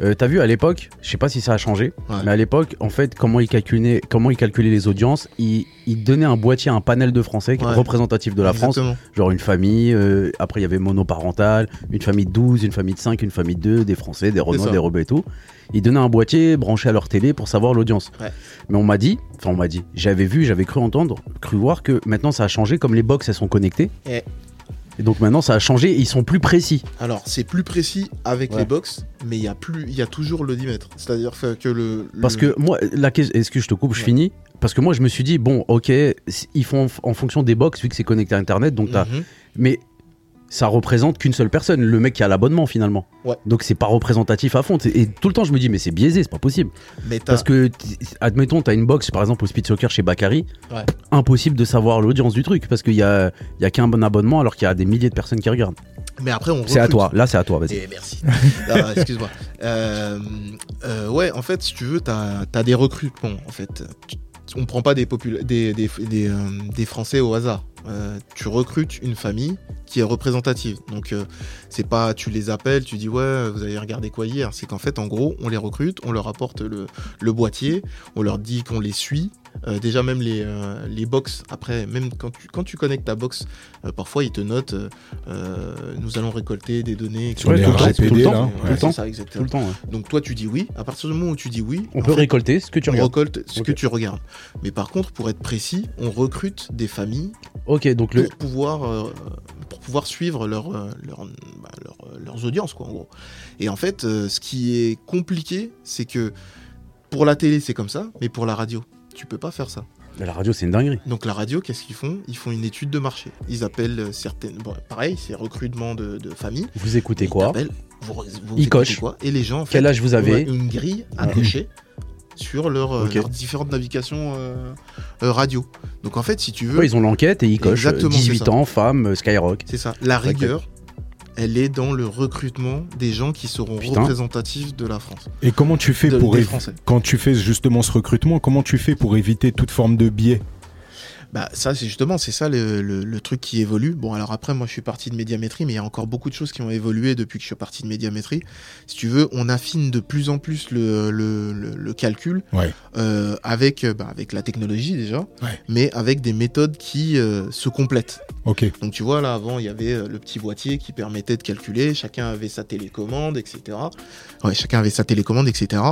Euh, T'as vu à l'époque, je sais pas si ça a changé, Ouais. mais à l'époque, en fait, comment ils calculaient, comment ils calculaient les audiences, ils, ils donnaient un boîtier, un panel de Français Ouais. représentatif de la France, Exactement. genre une famille, euh, après il y avait monoparental, une famille de 12, une famille de 5, une famille de 2, des Français, des ça. des Rebeux et tout. Ils donnaient un boîtier branché à leur télé pour savoir l'audience. Ouais. Mais on m'a dit, enfin on m'a dit, j'avais vu, j'avais cru entendre, cru voir que maintenant ça a changé, comme les box elles sont connectées. Et donc maintenant ça a changé, ils sont plus précis. Alors, c'est plus précis avec Ouais. les box, mais il y a plus, il y a toujours le dimètre. C'est-à-dire que le, le- Parce que moi, la question, est-ce que je te coupe, je Ouais. finis Parce que moi, je me suis dit, bon, ok, ils font en fonction des box, vu que c'est connecté à Internet, donc t'as- Mhm. mais ça représente qu'une seule personne, le mec qui a l'abonnement finalement. Ouais. Donc c'est pas représentatif à fond. Et tout le temps, je me dis, mais c'est biaisé, c'est pas possible. mais Parce que, admettons, t'as une box, par exemple, au Speed Soccer chez Bakary, Ouais. impossible de savoir l'audience du truc, parce qu'il y a, il y a qu'un bon abonnement alors qu'il y a des milliers de personnes qui regardent. mais après on. C'est à toi, là c'est à toi, vas-y. Eh, merci. Ah, Excuse-moi. Euh, euh, ouais, en fait, si tu veux, t'as as des recrutements. En fait, on prend pas des, popula- des, des, des, euh, des Français au hasard. Euh, tu recrutes une famille qui est représentative. Donc, euh, c'est pas tu les appelles, tu dis ouais, vous avez regardé quoi hier? C'est qu'en fait, en gros, on les recrute, on leur apporte le, le boîtier, on leur dit qu'on les suit. Euh, déjà, même les, euh, les box, après, même quand tu, quand tu connectes ta box, euh, parfois ils te notent nous allons récolter des données. Sur Ouais, les tout le temps, RGPD, tout le temps, là. tout Ouais, le temps. ça, Tout exactement. le temps, ouais. Donc toi tu dis oui, à partir du moment où tu dis oui, On peut fait, récolter ce que tu on regardes. récolte ce que tu regardes. Mais par contre, pour être précis, on recrute des familles Ok, donc le, pour pouvoir euh, pour pouvoir suivre leur, euh, leur- bah, leur, euh, leurs audiences quoi en gros. Et en fait, euh, ce qui est compliqué, c'est que pour la télé c'est comme ça, mais pour la radio, tu peux pas faire ça. la radio, c'est une dinguerie. Donc la radio, qu'est-ce qu'ils font? Ils font une étude de marché. Ils appellent certaines, bon, pareil, c'est recrutement de, de familles. Vous écoutez Ils quoi? vous, vous Ils écoutez cochent. quoi? Et les gens, en fait, Quel âge vous avez? une grille à Ouais. cocher sur leur, euh, leurs différentes navigations euh, euh, radio. Donc en fait, si tu veux, Ouais, ils ont l'enquête et ils cochent euh, Exactement, c'est 18 ça. ans, femme, euh, Skyrock. c'est ça. La rigueur, elle est dans le recrutement des gens qui seront Putain. représentatifs de la France. Et comment tu fais De- pour quand tu fais justement ce recrutement, comment tu fais pour éviter toute forme de biais? Bah ça c'est justement c'est ça le, le- le truc qui évolue. Bon alors après moi je suis parti de médiamétrie mais il y a encore beaucoup de choses qui ont évolué depuis que je suis parti de médiamétrie. Si tu veux on affine de plus en plus le, le, calcul Ouais. euh, avec euh, bah, avec la technologie déjà, Ouais. mais avec des méthodes qui euh, se complètent. Ok. Donc tu vois là avant il y avait le petit boîtier qui permettait de calculer, chacun avait sa télécommande etc. Ouais chacun avait sa télécommande etc.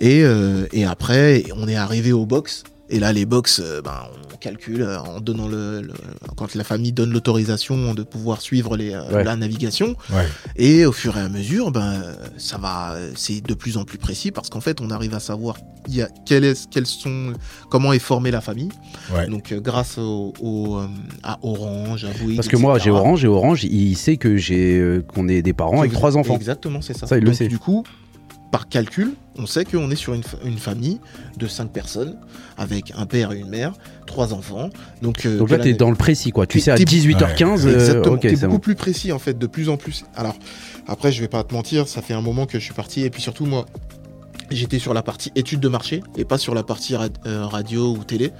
Et, euh, et après on est arrivé aux box. Et là, les box, euh, ben, on calcule euh, en donnant le, le- quand la famille donne l'autorisation de pouvoir suivre les, euh, Ouais. la navigation. Ouais. Et au fur et à mesure, ben, ça va, c'est de plus en plus précis parce qu'en fait, on arrive à savoir y a, quel est, quels sont, comment est formée la famille. Ouais. Donc, grâce au, au, à Orange, à Bouygues, Parce que moi, j'ai Orange et Orange, il sait que j'ai qu'on est des parents avec trois enfants. Exactement, c'est ça. Ça, il le sait. Du coup, par calcul, on sait qu'on est sur une, fa- une famille de cinq personnes avec un père et une mère, trois enfants. Donc, euh, Donc là, la- t'es dans le précis, quoi. Tu sais à t'es- 18h15, euh, Exactement. c'est beaucoup bon. plus précis en fait, de plus en plus. Alors après, je vais pas te mentir, ça fait un moment que je suis parti et puis surtout moi, j'étais sur la partie études de marché et pas sur la partie euh, radio ou télé.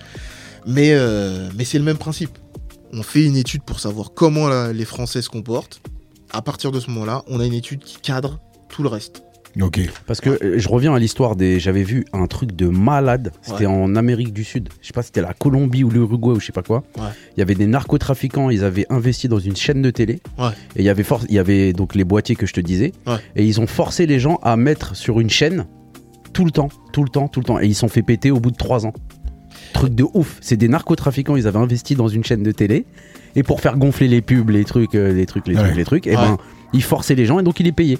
Mais euh, mais c'est le même principe. On fait une étude pour savoir comment la- les Français se comportent. À partir de ce moment-là, on a une étude qui cadre tout le reste. Ok. Parce que euh, je reviens à l'histoire des. J'avais vu un truc de malade. C'était Ouais. en Amérique du Sud. Je sais pas si c'était la Colombie ou l'Uruguay ou je sais pas quoi. Ouais. Il y avait des narcotrafiquants. Ils avaient investi dans une chaîne de télé. Ouais. Et il y avait force. Il y avait donc les boîtiers que je te disais. Ouais. Et ils ont forcé les gens à mettre sur une chaîne tout le temps, tout le temps, tout le temps. Et ils se sont fait péter au bout de trois ans. Truc de ouf. C'est des narcotrafiquants. Ils avaient investi dans une chaîne de télé. Et pour faire gonfler les pubs, les trucs, euh, les trucs, les Ouais. trucs, les trucs, et Ouais. ben ils forçaient les gens et donc ils les payaient.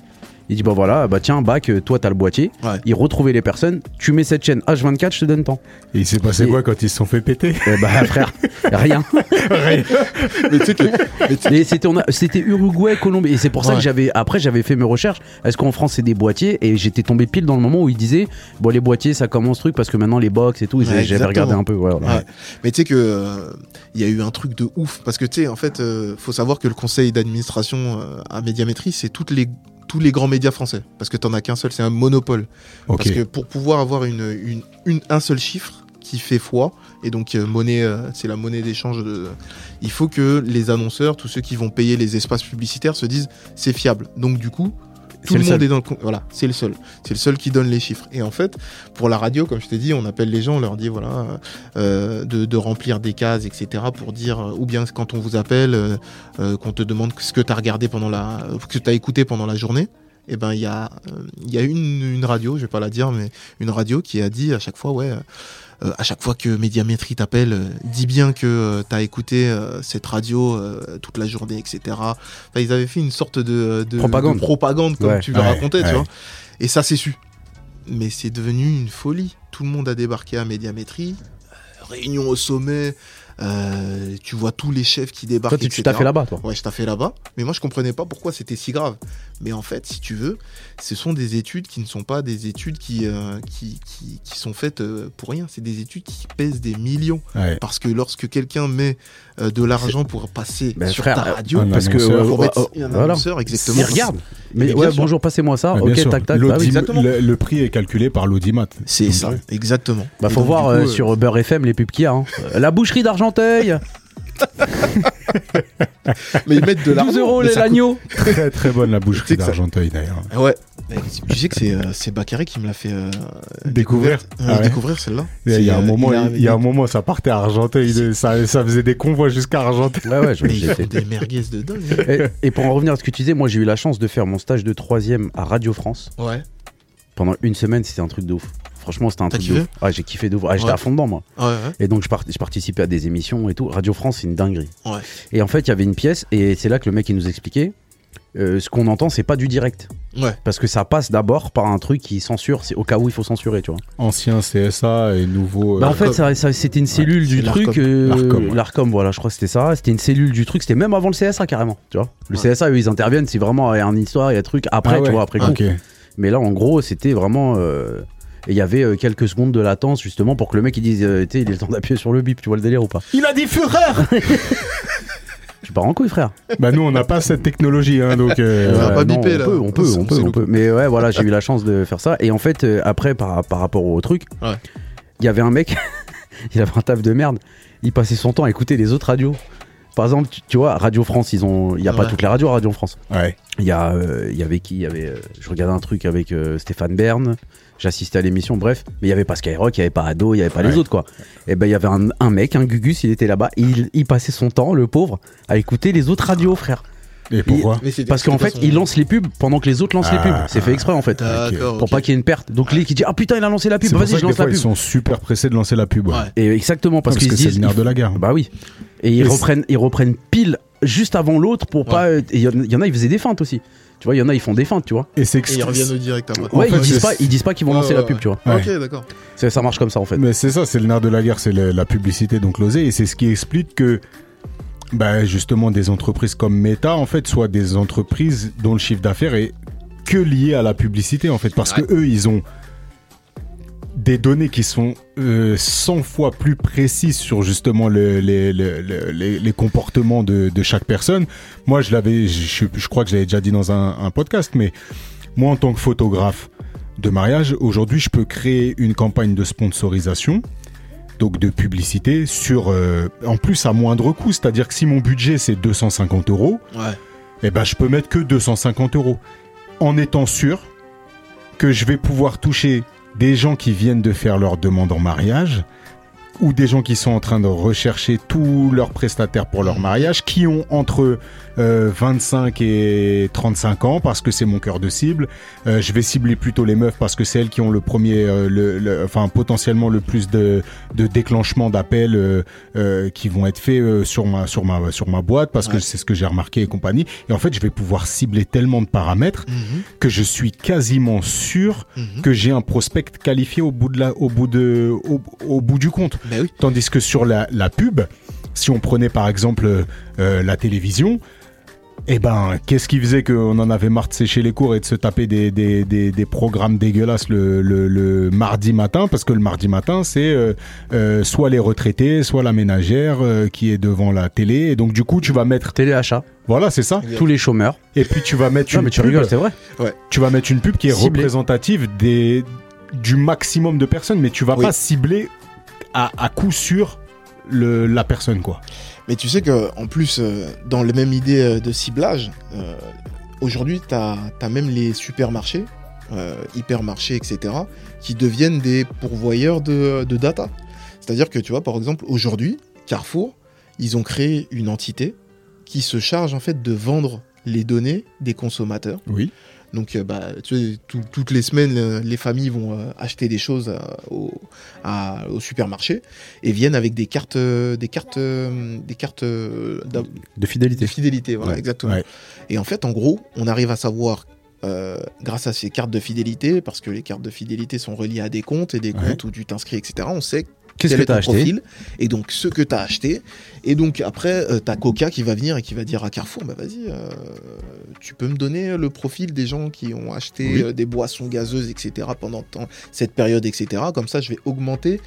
Il dit bah voilà, bah tiens, bac, euh, toi t'as le boîtier. Ouais. Il retrouvait les personnes. Tu mets cette chaîne H24, je te donne tant. Et il s'est passé Et- quoi quand ils se sont fait péter? Eh bah frère, rien. Mais tu sais que mais tu- Et c'était on a- c'était Uruguay, Colombie. Et c'est pour ça Ouais. que j'avais après j'avais fait mes recherches. Est-ce qu'en France c'est des boîtiers? Et j'étais tombé pile dans le moment où il disait bon les boîtiers ça commence truc parce que maintenant les box et tout. Ouais, J'avais exactement. regardé un peu. ouais, voilà. Ouais. Mais tu sais que euh, il y a eu un truc de ouf parce que tu sais en fait euh, faut savoir que le conseil d'administration euh, à Médiamétrie c'est toutes les tous les grands médias français parce que t'en as qu'un seul c'est un monopole. Parce que pour pouvoir avoir une, une, une- un seul chiffre qui fait foi et donc euh, monnaie euh, c'est la monnaie d'échange de il faut que les annonceurs tous ceux qui vont payer les espaces publicitaires se disent c'est fiable. Donc du coup tout C'est le, le monde seul. est dans le voilà c'est le seul c'est le seul qui donne les chiffres et en fait pour la radio comme je t'ai dit on appelle les gens on leur dit voilà euh, de, de remplir des cases etc pour dire euh, ou bien quand on vous appelle euh, qu'on te demande ce que tu as regardé pendant la euh, que tu as écouté pendant la journée et ben il y a il y a une, une radio je vais pas la dire mais une radio qui a dit à chaque fois ouais à chaque fois que Médiamétrie t'appelle, euh, dis bien que tu as écouté euh, cette radio euh, toute la journée, etc. Enfin, ils avaient fait une sorte de, de- Propagande. de propagande comme Ouais. tu le Ouais, racontais, ouais. tu vois. Et ça, c'est su. Mais c'est devenu une folie. Tout le monde a débarqué à Médiamétrie, euh, réunion au sommet, euh, tu vois tous les chefs qui débarquent. Toi tu t'as fait là-bas toi. Ouais, je t'ai fait là-bas. Mais moi, je comprenais pas pourquoi c'était si grave. Mais en fait, si tu veux, ce sont des études qui ne sont pas des études qui, euh, qui, qui, qui sont faites euh, pour rien. C'est des études qui pèsent des millions. Ouais. Parce que lorsque quelqu'un met de l'argent pour passer Ben, sur frère, ta radio, un Parce que euh, pour euh, mettre euh, un voilà. annonceur, exactement. Il regarde. Mais Mais ouais, bien sûr. bonjour, passez-moi ça. Ok, sûr. tac tac. Bah, oui. Le, le prix est calculé par l'audimat. C'est ça, exactement. Bah faut donc, voir euh, coup, euh, sur Beurre FM les pubs qu'il y a. hein. Euh, La boucherie d'Argenteuil, Mais ils mettent de l'argent. 12 euros les l'agneau. Très très bonne la boucherie d'Argenteuil d'ailleurs. Ouais. Mais Tu sais que c'est euh, c'est Bakary qui me l'a fait euh, Découvrir. euh, Ah ouais. découvrir celle-là. Il y a un euh, moment, a- il y a un moment, ça partait à Argenteuil, ça, ça faisait des convois jusqu'à Argenteuil. Ouais ouais, je- des merguez de dingue. hein. Et, et pour en revenir à ce que tu disais, moi j'ai eu la chance de faire mon stage de troisième à Radio France Ouais. pendant une semaine. C'était un truc de ouf. Franchement, c'était un T'as truc de ouf. Ouais, j'ai kiffé de ouf. Ah, J'étais à fond dedans moi. Ouais, ouais. Et donc je, part- je participais à des émissions et tout. Radio France, c'est une dinguerie. Ouais. Et en fait, il y avait une pièce et c'est là que le mec il nous expliquait. Euh, ce qu'on entend, c'est pas du direct. Ouais. Parce que ça passe d'abord par un truc qui censure, c'est au cas où il faut censurer, tu vois. Ancien CSA et nouveau. Bah, en euh, fait, ça, ça- c'était une cellule c'est du truc. l'Arcom. euh, L'Arcom, ouais. L'Arcom, voilà, je crois que c'était ça. C'était une cellule du truc. C'était même avant le CSA carrément, tu vois. Le Ouais. CSA, eux, ils interviennent si vraiment il y a une histoire, il y a un truc après, ah ouais, tu vois, après coup. Mais là, en gros, c'était vraiment. euh, Et il y avait euh, quelques secondes de latence justement pour que le mec il dise, euh, tu sais, il est le temps d'appuyer sur le bip, tu vois le délire ou pas Il a dit Führer Tu pars en couille, frère. Bah nous, on n'a pas cette technologie, hein, donc. euh, On va pas non, biper, on. Peut, on peut, on peut, on. Mais ouais, voilà, j'ai eu la chance de faire ça. Et en fait, euh, après, par, par rapport au truc, il Ouais. y avait un mec, il avait un taf de merde. il passait son temps à écouter les autres radios. Par exemple, tu, tu vois, Radio France, ils ont, il y a pas toutes les radios à Radio France. Ouais. Il y a, euh, il y avait qui? Il y avait, euh, je regardais un truc avec euh, Stéphane Bern. J'assistais à l'émission, bref, mais il y avait pas Skyrock, il y avait pas Ado, il y avait pas les autres quoi. Et ben il y avait un, un mec, un Gugus, il était là-bas, il, il passait son temps, le pauvre, à écouter les autres radios, frère. Et pourquoi Parce qu'en fait, son- il lance les pubs pendant que les autres lancent les Ah, pubs. C'est fait exprès en fait. D'accord. Pour pas qu'il y ait une perte. Donc les qui dit ah putain il a lancé la pub, vas-y je lance la fois, ils pub. sont super pressés de lancer la pub. ouais. Et exactement parce Parce qu'ils que c'est disent le nerf de la guerre. Bah oui. Et ils Et reprennent, ils reprennent pile juste avant l'autre pour pas. et Il y, en- il y en a, ils faisaient des feintes aussi. Tu vois, il y en a, ils font des feintes, tu vois. Et c'est Et ils reviennent au direct après. Ouais, fait, ils disent pas, ils disent pas qu'ils vont lancer ouais, la pub, tu vois. Ouais. Ok, d'accord. Ça marche comme ça en fait. Mais c'est ça, c'est le nerf de la guerre, c'est le- la publicité donc l'osé, et c'est ce qui explique que, bah, justement, des entreprises comme Meta, en fait, soient des entreprises dont le chiffre d'affaires est que lié à la publicité, en fait, parce Ouais. que eux, ils ont des données qui sont euh, 100 fois plus précises sur justement le- les, le- le- les, les comportements de, de chaque personne. Moi, je l'avais, je, je crois que j'avais déjà dit dans un, un podcast, mais moi, en tant que photographe de mariage, aujourd'hui, je peux créer une campagne de sponsorisation, donc de publicité, sur, euh, en plus à moindre coût. C'est-à-dire que si mon budget c'est 250 euros, Ouais. eh ben, je peux mettre que 250 euros, en étant sûr que je vais pouvoir toucher des gens qui viennent de faire leur demande en mariage ou des gens qui sont en train de rechercher tous leurs prestataires pour leur mariage, qui ont entre euh, 25 et 35 ans, parce que c'est mon cœur de cible. Euh, je vais cibler plutôt les meufs parce que c'est elles qui ont le premier, euh, le, le- enfin potentiellement le plus de, de déclenchement d'appels euh, euh, qui vont être faits euh, sur ma sur ma sur ma boîte, parce que c'est ce que j'ai remarqué et compagnie. Et en fait, je vais pouvoir cibler tellement de paramètres Mhm, que je suis quasiment sûr mhm. que j'ai un prospect qualifié au bout de la, au bout de, au, au bout du compte. Bah oui. Tandis que sur la, la pub, si on prenait par exemple euh, la télévision, eh ben, qu'est-ce qui faisait qu'on en avait marre de sécher les cours et de se taper des, des, des, des programmes dégueulasses le, le, le mardi matin? Parce que le mardi matin, c'est euh, euh, soit les retraités, soit la ménagère euh, qui est devant la télé. Et donc, du coup, tu vas mettre. Téléachat, Voilà, c'est ça. tous les chômeurs. Et puis, tu vas mettre Non une mais tu pub rigoles, c'est vrai. tu vas mettre une pub qui est Ciblée. représentative des, du maximum de personnes, mais tu vas Oui. pas cibler à, à coup sûr le, la personne, quoi. Mais tu sais que en plus, euh, dans la même idée euh, de ciblage, euh, aujourd'hui, tu as, même les supermarchés, euh, hypermarchés, etc., qui deviennent des pourvoyeurs de, de data. C'est-à-dire que, tu vois, par exemple, aujourd'hui, Carrefour, ils ont créé une entité qui se charge en fait de vendre les données des consommateurs. Oui. Donc, euh, bah, tu sais, tout- toutes les semaines, euh, les familles vont euh, acheter des choses euh, au, à- au supermarché et viennent avec des cartes, euh, des cartes, euh, des cartes euh, d'ab- De de fidélité. fidélité. Voilà, Ouais, exactement. ouais. Et en fait, en gros, on arrive à savoir. euh, grâce à ces cartes de fidélité, parce que les cartes de fidélité sont reliées à des comptes et des Ouais. comptes où tu t'inscris, etc. On sait Qu'est-ce quel que est ton t'as acheté profil et donc ce que tu as acheté. Et donc après, tu t'as Coca qui va venir et qui va dire à Carrefour, bah vas-y, euh, tu peux me donner le profil des gens qui ont acheté Oui. euh, des boissons gazeuses, etc. pendant cette période, etc. Comme ça, je vais augmenter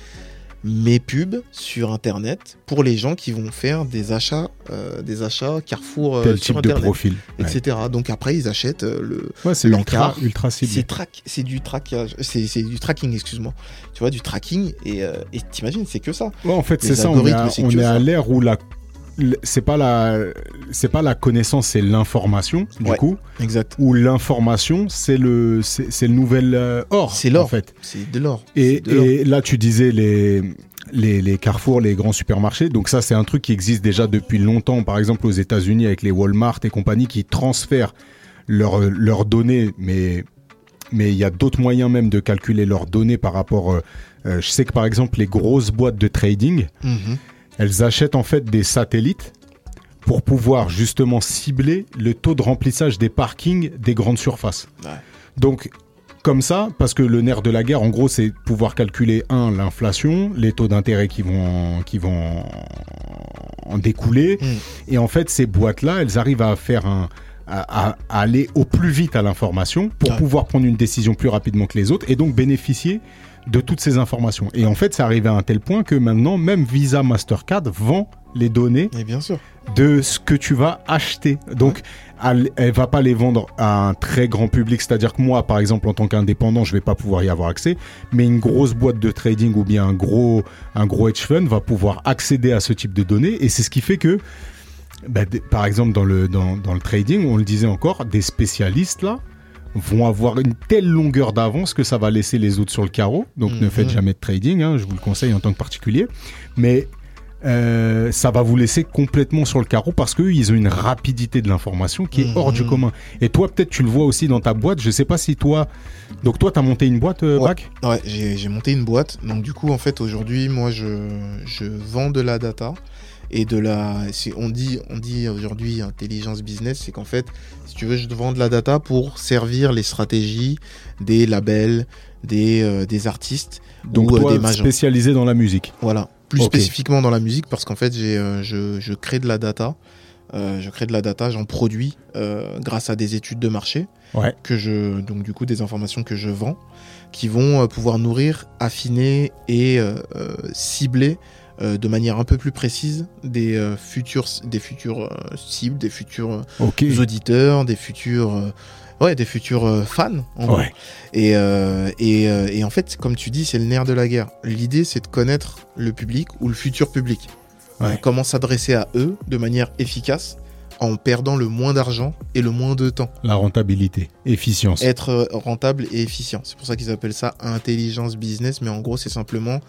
mes pubs sur Internet pour les gens qui vont faire des achats, euh, des achats Carrefour euh, Tel sur type de profil. Ouais, etc. Donc après, ils achètent euh, le, Ouais, c'est ultra, ultra ciblé. c'est du traquage, c'est du tracking, excuse-moi. Tu vois, du tracking et euh, et t'imagines, c'est que ça. Ouais, en fait, c'est ça. On est à, on est à l'ère où la c'est pas la c'est pas la connaissance c'est l'information du Ouais. coup Exact. où l'information c'est le c'est le nouvel euh, or C'est l'or. en fait C'est de l'or. Et, là, tu disais les, les, les carrefours, les grands supermarchés. Donc ça, c'est un truc qui existe déjà depuis longtemps. Par exemple, aux États-Unis, avec les Walmart et compagnie, qui transfèrent leurs leurs données, mais mais il y a d'autres moyens même de calculer leurs données par rapport. euh, euh, je sais que par exemple, les grosses boîtes de trading, Mhm. Elles achètent en fait des satellites pour pouvoir justement cibler le taux de remplissage des parkings des grandes surfaces. Ouais. Donc, comme ça, parce que le nerf de la guerre, en gros, c'est pouvoir calculer, un, l'inflation, les taux d'intérêt qui vont, en- qui vont en- découler. Mm. Et en fait, ces boîtes-là, elles arrivent à faire un, à, à- à aller au plus vite à l'information pour Ouais. pouvoir prendre une décision plus rapidement que les autres et donc bénéficier de toutes ces informations. Et en fait, c'est arrivé à un tel point que maintenant, même Visa Mastercard vend les données Et bien sûr. de ce que tu vas acheter. Donc, elle, elle va pas les vendre à un très grand public. C'est-à-dire que moi, par exemple, en tant qu'indépendant, je vais pas pouvoir y avoir accès. Mais une grosse boîte de trading ou bien un gros, un gros hedge fund va pouvoir accéder à ce type de données. Et c'est ce qui fait que, bah, par exemple, dans le, dans, dans le trading, on le disait encore, des spécialistes là vont avoir une telle longueur d'avance que ça va laisser les autres sur le carreau. Donc ne Mhm. faites jamais de trading, hein, je vous le conseille en tant que particulier. Mais euh, ça va vous laisser complètement sur le carreau parce qu'eux, ils ont une rapidité de l'information qui est hors Mhm. du commun. Et toi, peut-être, tu le vois aussi dans ta boîte. Je sais pas si toi. Donc, toi, tu as monté une boîte, euh, Ouais. Bac? Ouais, j'ai j'ai monté une boîte. Donc du coup, en fait, aujourd'hui, moi, je, je vends de la data et de la. On dit, on dit aujourd'hui intelligence business, c'est qu'en fait, si tu veux, je vends de la data pour servir les stratégies des labels, des, euh, des artistes Donc, ou euh, toi, des majors. spécialisé dans la musique. Voilà. Plus spécifiquement dans la musique, parce qu'en fait, j'ai, euh, je, je crée de la data. Euh, je crée de la data, j'en produis grâce à des études de marché Ouais. que je donc du coup des informations que je vends qui vont pouvoir nourrir, affiner et cibler euh, de manière un peu plus précise des euh, futurs des euh, cibles, des futurs auditeurs, des futurs ouais, des futurs fans en gros. Ouais. Et, et, et en fait, comme tu dis, c'est le nerf de la guerre. L'idée, c'est de connaître le public ou le futur public. Ouais. Comment s'adresser à eux de manière efficace en perdant le moins d'argent et le moins de temps. La rentabilité, efficience. Être rentable et efficient. C'est pour ça qu'ils appellent ça intelligence business, mais en gros, c'est simplement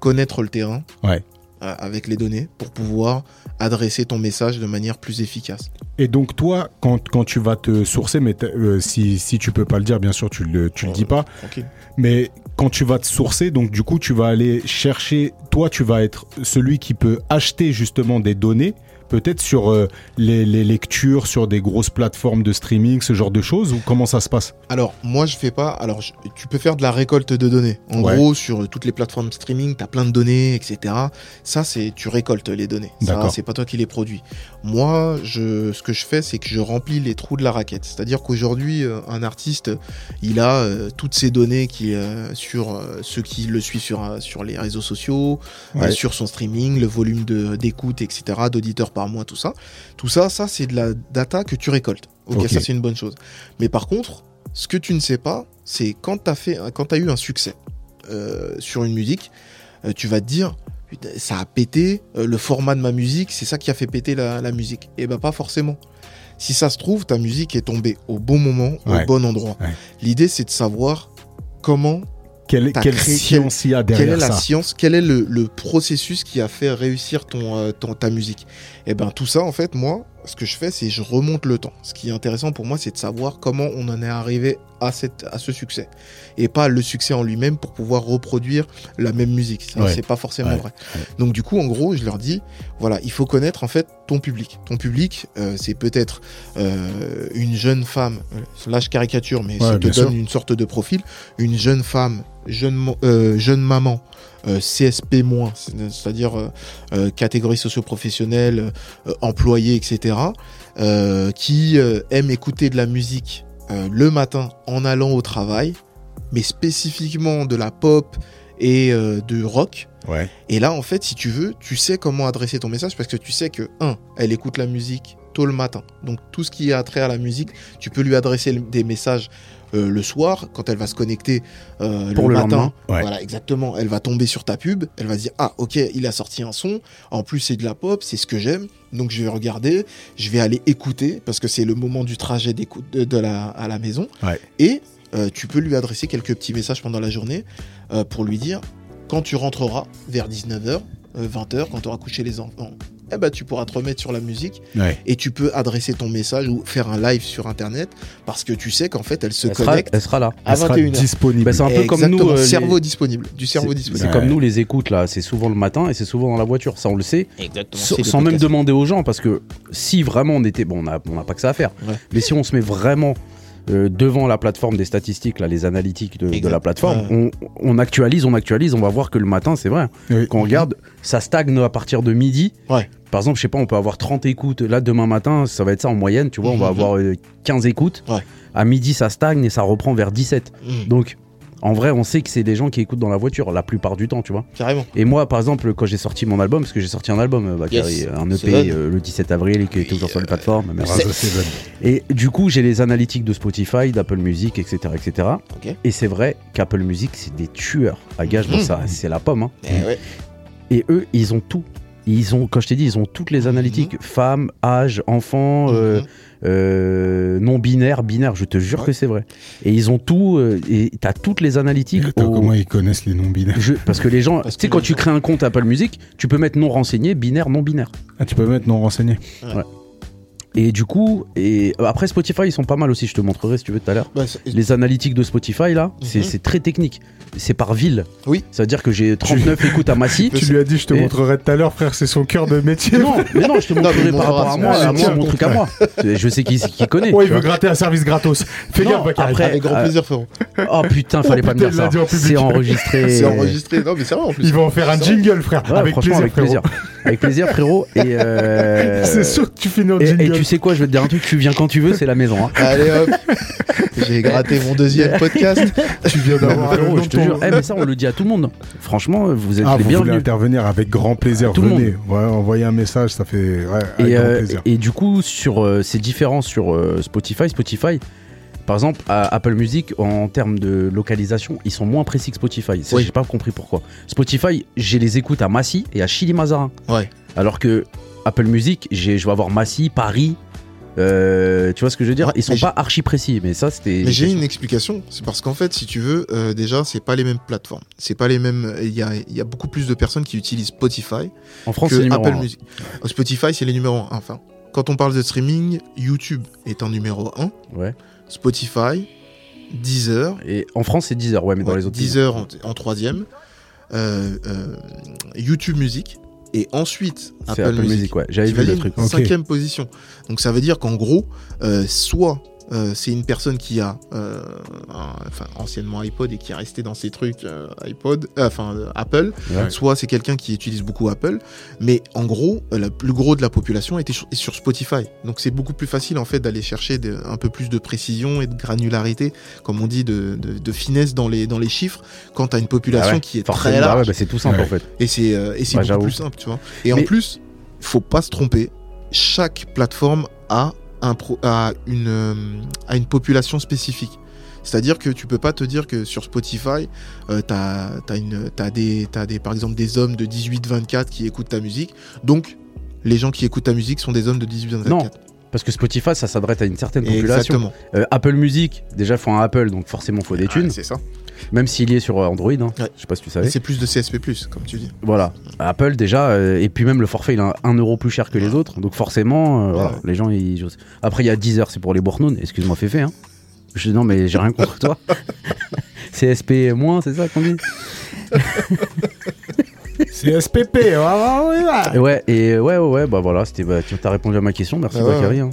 connaître le terrain Ouais. Euh, avec les données pour pouvoir adresser ton message de manière plus efficace. Et donc, toi, quand, quand tu vas te sourcer, mais euh, si, si tu peux pas le dire, bien sûr, tu le, tu le dis pas. Mais quand tu vas te sourcer, donc du coup, tu vas aller chercher, toi, tu vas être celui qui peut acheter justement des données, peut-être sur euh, les, les lectures, sur des grosses plateformes de streaming, ce genre de choses, ou comment ça se passe? Alors, moi, je fais pas. Alors, je- tu peux faire de la récolte de données. En Ouais. gros, sur toutes les plateformes streaming, tu as plein de données, etc. Ça, c'est tu récoltes les données. Ça, c'est pas toi qui les produis. Moi, je, ce que je fais, c'est que je remplis les trous de la raquette. C'est-à-dire qu'aujourd'hui, euh, un artiste, il a euh, toutes ces données qui, sur ceux qui le suivent sur, sur les réseaux sociaux, Ouais. sur son streaming, le volume de- d'écoute, etc., d'auditeurs par mois, tout ça. Tout ça, ça, c'est de la data que tu récoltes. Ok, ça, c'est une bonne chose. Mais par contre, ce que tu ne sais pas, c'est quand tu as, fait, quand as eu un succès euh, sur une musique, euh, tu vas te dire, Putain, ça a pété, euh, le format de ma musique, c'est ça qui a fait péter la, la musique. Et ben pas forcément. Si ça se trouve, ta musique est tombée au bon moment, Ouais. au bon endroit. Ouais. L'idée, c'est de savoir comment, Quelle, T'as quelle créé- science il y a quelle est derrière la science, quel est le, le processus qui a fait réussir ton, euh, ton- ta musique? Et ben tout ça, en fait, moi, ce que je fais, c'est je remonte le temps. Ce qui est intéressant pour moi, c'est de savoir comment on en est arrivé à, cette, à ce succès. Et pas le succès en lui-même pour pouvoir reproduire la même musique. Ça, Ouais. c'est pas forcément Ouais. vrai. Donc du coup, en gros, je leur dis, voilà, il faut connaître en fait ton public. Ton public, euh, c'est peut-être euh, une jeune femme. Là, je caricature, mais ça te donne sûr. une sorte de profil. Une jeune femme, jeune, euh, jeune maman, euh, CSP-, c'est- c'est-à-dire euh, euh, catégorie socio-professionnelle, employée, etc., qui aime écouter de la musique le matin en allant au travail, mais spécifiquement de la pop et de rock. Ouais. Et là, en fait, si tu veux, tu sais comment adresser ton message parce que tu sais que, un, elle écoute la musique tôt le matin. Donc, tout ce qui a trait à la musique, tu peux lui adresser des messages euh, le soir quand elle va se connecter euh, Pour le, le matin. Ouais. Voilà, exactement. Elle va tomber sur ta pub. Elle va se dire, ah, ok, il a sorti un son. En plus, c'est de la pop, c'est ce que j'aime. Donc, je vais regarder, je vais aller écouter parce que c'est le moment du trajet d'écoute de, de la, à la maison. Ouais. Et euh, tu peux lui adresser quelques petits messages pendant la journée pour lui dire quand tu rentreras vers 19h, 20h, quand tu auras couché les enfants, eh ben, tu pourras te remettre sur la musique Ouais. et tu peux adresser ton message ou faire un live sur internet parce que tu sais qu'en fait elle se Elle sera, connecte elle sera là. à Elle sera 21h. disponible. Bah, c'est un peu comme nous. Euh, les- cerveau disponible, du cerveau c'est- disponible. C'est comme nous les écoutes là, c'est souvent le matin et c'est souvent dans la voiture, ça on le sait. Exactement. Sans, même demander aux gens, parce que si vraiment on était. Bon, on n'a on n'a pas que ça à faire. Ouais. Mais si on se met vraiment euh, devant la plateforme des statistiques, là, les analytiques de, la plateforme, Ouais. on, on actualise, on actualise, on va voir que le matin, c'est vrai. Oui. Quand on regarde, ça stagne à partir de midi. Ouais. Par exemple, je sais pas, on peut avoir 30 écoutes. Là, demain matin, ça va être ça en moyenne, tu vois, on va Mhm. avoir euh, 15 écoutes. Ouais. À midi, ça stagne et ça reprend vers 17. Mm. Donc, En vrai, on sait que c'est des gens qui écoutent dans la voiture la plupart du temps, tu vois. Carrément. Et moi, par exemple, quand j'ai sorti mon album, parce que j'ai sorti un album, euh, Bakary, Yes. un EP euh, le 17 avril et qui est toujours sur les plateformes. Et du coup, j'ai les analytiques de Spotify, d'Apple Music, etc., etc. Et c'est vrai qu'Apple Music, c'est des tueurs. À gage, bon, Mhm. ça, c'est la pomme. hein. Eh ouais. Et eux, ils ont tout. Ils ont, quand je t'ai dit, ils ont toutes les analytiques femmes, âge, enfants, euh, Mhm. euh, non binaire, binaire. Je te jure Ouais. que c'est vrai. Et ils ont tout. euh, et t'as toutes les analytiques. Au- Comment ils connaissent les noms binaires je- parce que les gens, tu sais, quand tu crées un compte Apple Music, tu peux mettre non renseigné, binaire, non binaire. Ah, tu peux mettre non renseigné. Et du coup, et après Spotify, ils sont pas mal aussi. Je te montrerai si tu veux tout à l'heure. Bah, Les analytiques de Spotify là, c'est Mhm. c'est très technique. C'est par ville. Oui. Ça veut dire que j'ai 39 écoutes à Massy. Tu lui as dit, je te Et- montrerai tout à l'heure, frère, c'est son cœur de métier. Non, mais non, je te montrerai par rapport à moi, c'est à moi, mon truc à moi. Je sais qui, qui connaît. Ouais, il tu veut gratter un service gratos. Fais gaffe, après- Avec grand euh, plaisir, frérot. Oh putain, fallait Oh, pas me dire il ça. C'est enregistré. C'est enregistré. Non, mais c'est vrai en plus. Il va en faire un jingle, frère. Avec franchement, plaisir, avec frérot. plaisir. Avec plaisir, frérot. Et, euh, C'est sûr que tu finis en jingle. Tu sais quoi, je vais te dire un truc, tu viens quand tu veux, c'est la maison. hein. Allez hop. J'ai gratté mon deuxième podcast. tu viens d'avoir un je te jure. Eh, mais ça, on le dit à tout le monde. Franchement, vous êtes Ah, les vous voulez bienvenus. intervenir avec grand plaisir, Tout le venez. Ouais, envoyez un message, ça fait ouais, avec Et, grand euh, plaisir. et du coup, sur euh, ces différences sur euh, Spotify, Spotify, par exemple, à Apple Music, en termes de localisation, ils sont moins précis que Spotify. Oui. J'ai pas compris pourquoi. Spotify, j'ai les écoutes à Massy et à Chili-Mazarin. Ouais. Alors que Apple Music, j'ai- je vais avoir Massy, Paris. euh, tu vois ce que je veux dire? Ils sont mais pas archi précis, mais ça c'était. Mais j'ai une explication. C'est parce qu'en fait, si tu veux, euh, déjà, c'est pas les mêmes plateformes. C'est pas les mêmes. Il y a, il y a beaucoup plus de personnes qui utilisent Spotify En France, c'est que numéro Apple. Music. Euh, Spotify, c'est les numéros 1. Enfin, quand on parle de streaming, YouTube est en numéro 1. Ouais. Spotify, Deezer, Et en France, c'est 10 heures, ouais, mais dans les autres. Deezer en, en troisième, euh, YouTube Music, et ensuite c'est Apple, Music. Music, ouais. J'avais vu le T'imagines truc. Ok. Cinquième position. Donc ça veut dire qu'en gros, euh, soit euh, c'est une personne qui a, euh, un- enfin anciennement iPod et qui est resté dans ses trucs euh, iPod, euh, enfin euh, Apple, Ouais. soit c'est quelqu'un qui utilise beaucoup Apple, mais en gros, le plus gros de la population était sur, est sur Spotify. Donc c'est beaucoup plus facile en fait d'aller chercher de- un peu plus de précision et de granularité, comme on dit, de, de- de finesse dans les, dans les chiffres, quand tu as une population Ah ouais, qui est très bah ouais, large. bah, c'est tout simple Ouais. en fait. Et c'est euh, et c'est Ouais, beaucoup plus simple, tu vois. Et en plus, faut pas se tromper. Chaque plateforme a un pro- a une euh, a une population spécifique. C'est-à-dire que tu peux pas te dire que sur Spotify, euh, t'as as des par exemple des hommes de 18-24 qui écoutent ta musique. Donc les gens qui écoutent ta musique sont des hommes de 18-24. Non, Parce que Spotify, ça s'adresse à une certaine population. Exactement. Euh, Apple Music, déjà, faut un Apple, donc forcément, faut des thunes. Ouais, c'est ça. Même s'il est sur Android, hein. Ouais. je sais pas si tu savais. C'est plus de CSP+, comme tu dis. Voilà. Apple, déjà, euh, et puis même le forfait, il a un euro plus cher que les autres. Donc forcément, euh, voilà, les gens, ils. Après, il y a 10 heures, c'est pour les bournounes. Excuse-moi, Féfé. Hein. Je, non, mais j'ai rien contre toi. CSP moins, c'est ça qu'on dit? C'est SPP. ouais, ouais, ouais. Et Ouais, et ouais, ouais, ouais, bah voilà, c'était, bah, tu as répondu à ma question, merci Ah ouais, Bakary. hein.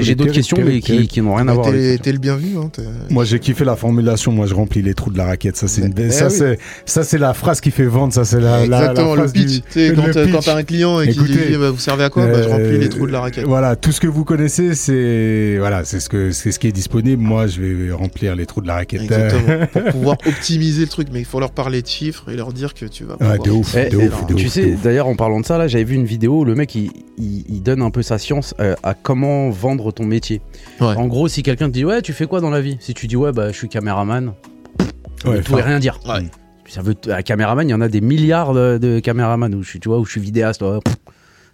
J'ai- d'autres questions, mais qui, n'ont rien à voir avec T'es ça. le bienvenu. Hein, t'es- Moi j'ai kiffé la formulation, moi je remplis les trous de la raquette, ça c'est une Mais- ça eh oui. c'est ça c'est la phrase qui fait vendre, ça c'est la, la- la Exactement, le phrase pitch. du- Tu sais, le quand euh, pitch. quand t'as un client et qui Écoutez, dit bah, vous servez à quoi? Bah, Je remplis les trous de la raquette. Voilà, tout ce que vous connaissez, c'est voilà, c'est ce que c'est ce qui est disponible. Moi, je vais remplir les trous de la raquette. Exactement. pour pouvoir optimiser le truc, mais il faut leur parler de chiffres et leur dire que tu vas de ouf, De ouf, de tu ouf, sais, d'ailleurs, en parlant de ça, là, j'avais vu une vidéo. Le mec, il, il- il donne un peu sa science euh, à comment vendre ton métier. Ouais. En gros, si quelqu'un te dit ouais, tu fais quoi dans la vie? Si tu dis ouais, bah je suis caméraman, Ouais, tu pouvais rien dire. Ouais. Ça veut un caméraman, il y en a des milliards de, de caméramans où je suis, tu vois, où je suis vidéaste.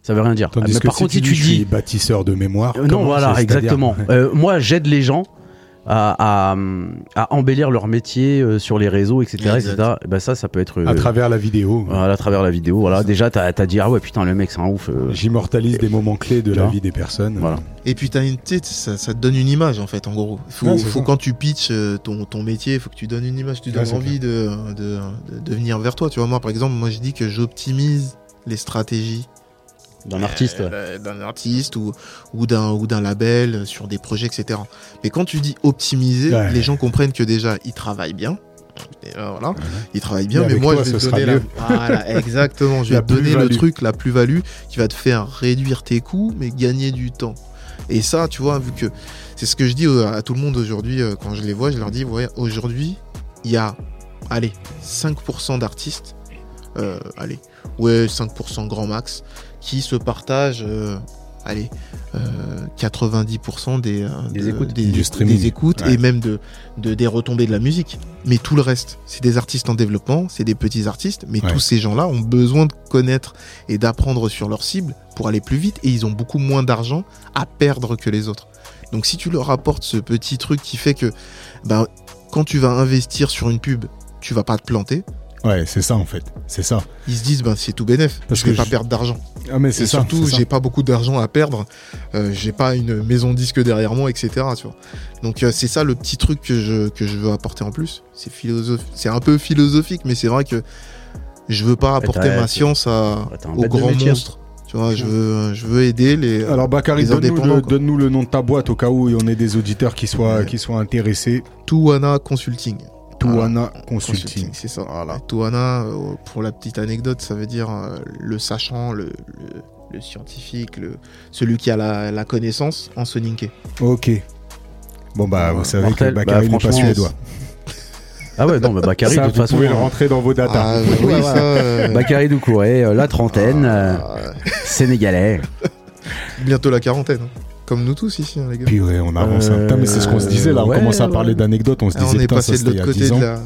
ça veut rien dire. Tandis Mais que par si contre, tu si dis, tu je suis dis bâtisseur de mémoire, Euh, non, voilà, exactement. Euh, moi, j'aide les gens à, à, à embellir leur métier euh, sur les réseaux, etc. Etc. Et ben ça, ça peut être euh, à travers la vidéo. voilà, à travers la vidéo. Voilà, déjà, t'as as dit ah ouais, putain, le mec, c'est un ouf. euh, J'immortalise des moments clés de la vie des personnes. Voilà. Et puis t'as une tête, ça, ça te donne une image en fait, en gros. Faut, Ouais, faut quand tu pitches ton, ton métier, faut que tu donnes une image, tu Ouais, donnes envie de, de, de, de venir vers toi. Tu vois, moi par exemple, moi je dis que j'optimise les stratégies d'un artiste. ouais. euh, d'un artiste ou, ou d'un ou d'un label euh, sur des projets, etc. Mais quand tu dis optimiser, Ouais. les gens comprennent que déjà ils travaillent bien. Euh, voilà, ils travaillent bien, Mais moi toi, je vais te donner la... Voilà, exactement. Je vais te donner le truc, la plus-value qui va te faire réduire tes coûts, mais gagner du temps. Et ça, tu vois, vu que c'est ce que je dis à tout le monde aujourd'hui quand je les vois, je leur dis, ouais, aujourd'hui, il y a allez, 5% d'artistes, euh, allez, ouais, 5% grand max, qui se partagent, euh, allez, euh, 90% des, euh, Des de- écoutes. des, Du streaming. des écoutes Ouais. et même de, de- des retombées de la musique. Mais tout le reste, c'est des artistes en développement, c'est des petits artistes, mais Ouais. tous ces gens-là ont besoin de connaître et d'apprendre sur leur cible pour aller plus vite et ils ont beaucoup moins d'argent à perdre que les autres. Donc si tu leur apportes ce petit truc qui fait que ben, quand tu vas investir sur une pub, tu vas pas te planter, Ouais, c'est ça en fait. C'est ça. ils se disent ben, c'est tout bénef, Parce je vais que pas je- perdre d'argent. Ah mais c'est ça. surtout, j'ai pas beaucoup d'argent à perdre, euh, j'ai pas une maison disque derrière moi, etc. Tu vois. Donc euh, c'est ça le petit truc que je, que je veux apporter en plus. C'est philosoph... c'est un peu philosophique, mais c'est vrai que je veux pas apporter ma science à, aux grands monstres. Tu vois, je veux, je veux aider les. Alors Bakary, donne-nous indépendants, le, donne-nous le nom de ta boîte au cas où on ait des auditeurs qui soient, Ouais. qui soient intéressés. Tuana Consulting. Touana Voilà. Consulting. c'est ça. Voilà. Tuana, euh, pour la petite anecdote, ça veut dire euh, le sachant, le, le, le scientifique, le, celui qui a la, la connaissance en soninké. Ok. Bon bah vous savez que Bakary Bah, n'est pas suédois. Ah ouais, non, bah Bakary, Ça, de toute vous façon. pouvez le rentrer dans vos datas. Ah, oui, ça. euh, Bakary Doucouré, euh, la trentaine, euh, ah, sénégalais. bientôt la quarantaine. hein. Comme nous tous ici, hein, les gars. Puis ouais, on avance. Euh, Putain, mais c'est ce qu'on se disait là. On ouais, commence à parler d'anecdotes. On se Ah, disait on est putain, ça passé de c'était il y l'autre a côté 10 de ans. la.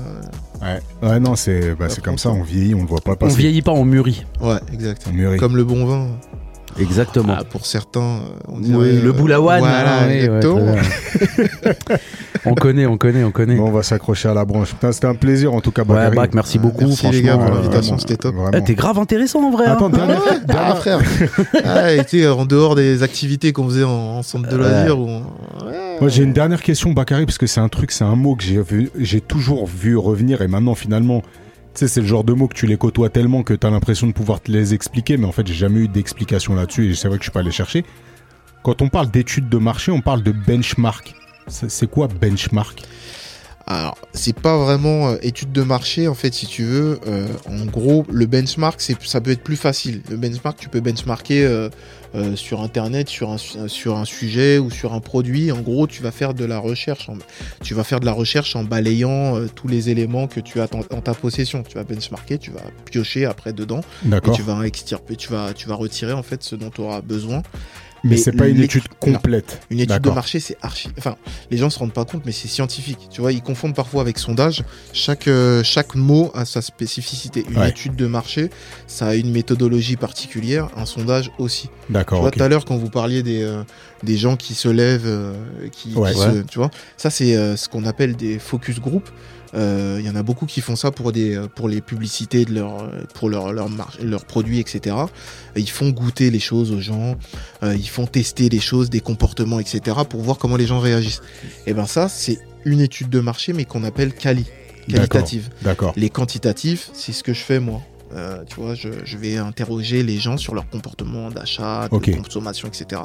Ouais. ouais, non, c'est bah, c'est comme ça. On vieillit, on le voit pas On passer. vieillit pas, on mûrit. Ouais, exact. On mûrit. Comme le bon vin. Exactement. Ah, pour certains, on Oui, dirait. le euh, boulawan. Voilà, ah, oui, ouais, exactement. très bien. on connaît, on connaît, on connaît. Bon, on va s'accrocher à la branche. C'était un plaisir en tout cas, ouais, merci beaucoup. merci, les gars, pour euh, l'invitation, c'était top. eh, T'es grave intéressant en vrai. hein. Attends, dernière, Ah, dernière- frère. ah, en dehors des activités qu'on faisait en, en centre de Ouais. loisirs. ou en- ouais. Moi, j'ai une dernière question, Bakary, parce que c'est un truc, c'est un mot que j'ai toujours vu revenir et maintenant, finalement, tu sais, c'est le genre de mots que tu les côtoies tellement que tu as l'impression de pouvoir te les expliquer, mais en fait, j'ai jamais eu d'explication là-dessus et c'est vrai que je suis pas allé chercher. Quand on parle d'études de marché, on parle de benchmark. C'est quoi benchmark? Alors, c'est pas vraiment euh, étude de marché, en fait, si tu veux. Euh, en gros, le benchmark, ça peut être plus facile. Le benchmark, tu peux benchmarker euh, sur Internet, sur un, su- sur un sujet ou sur un produit. En gros, tu vas faire de la recherche. En, tu vas faire de la recherche en balayant euh, tous les éléments que tu as en, ta possession. Tu vas benchmarker, tu vas piocher après dedans et tu vas extirper, tu vas, tu vas retirer en fait ce dont tu auras besoin. Mais mais c'est pas une étude complète. Une étude de marché, c'est archi. Enfin, les gens se rendent pas compte, mais c'est scientifique. Tu vois, ils confondent parfois avec sondage. Chaque, euh, chaque mot a sa spécificité. Une Ouais. étude de marché, ça a une méthodologie particulière. Un sondage aussi. Tu D'accord. vois, ok. tout à l'heure, quand vous parliez des, euh, des gens qui se lèvent, euh, qui, Ouais. qui Ouais. se. Tu vois, ça, c'est ce qu'on appelle des focus group. Euh, Il y en a beaucoup qui font ça pour des euh, pour les publicités de leur euh, pour leur leur leurs produits etc. Ils font goûter les choses aux gens, euh, ils font tester les choses, des comportements etc. pour voir comment les gens réagissent. Et ben ça c'est une étude de marché mais qu'on appelle quali qualitative. D'accord. Les quantitatifs c'est ce que je fais moi. Euh, tu vois, je, je vais interroger les gens sur leur comportement d'achat, de consommation, etc.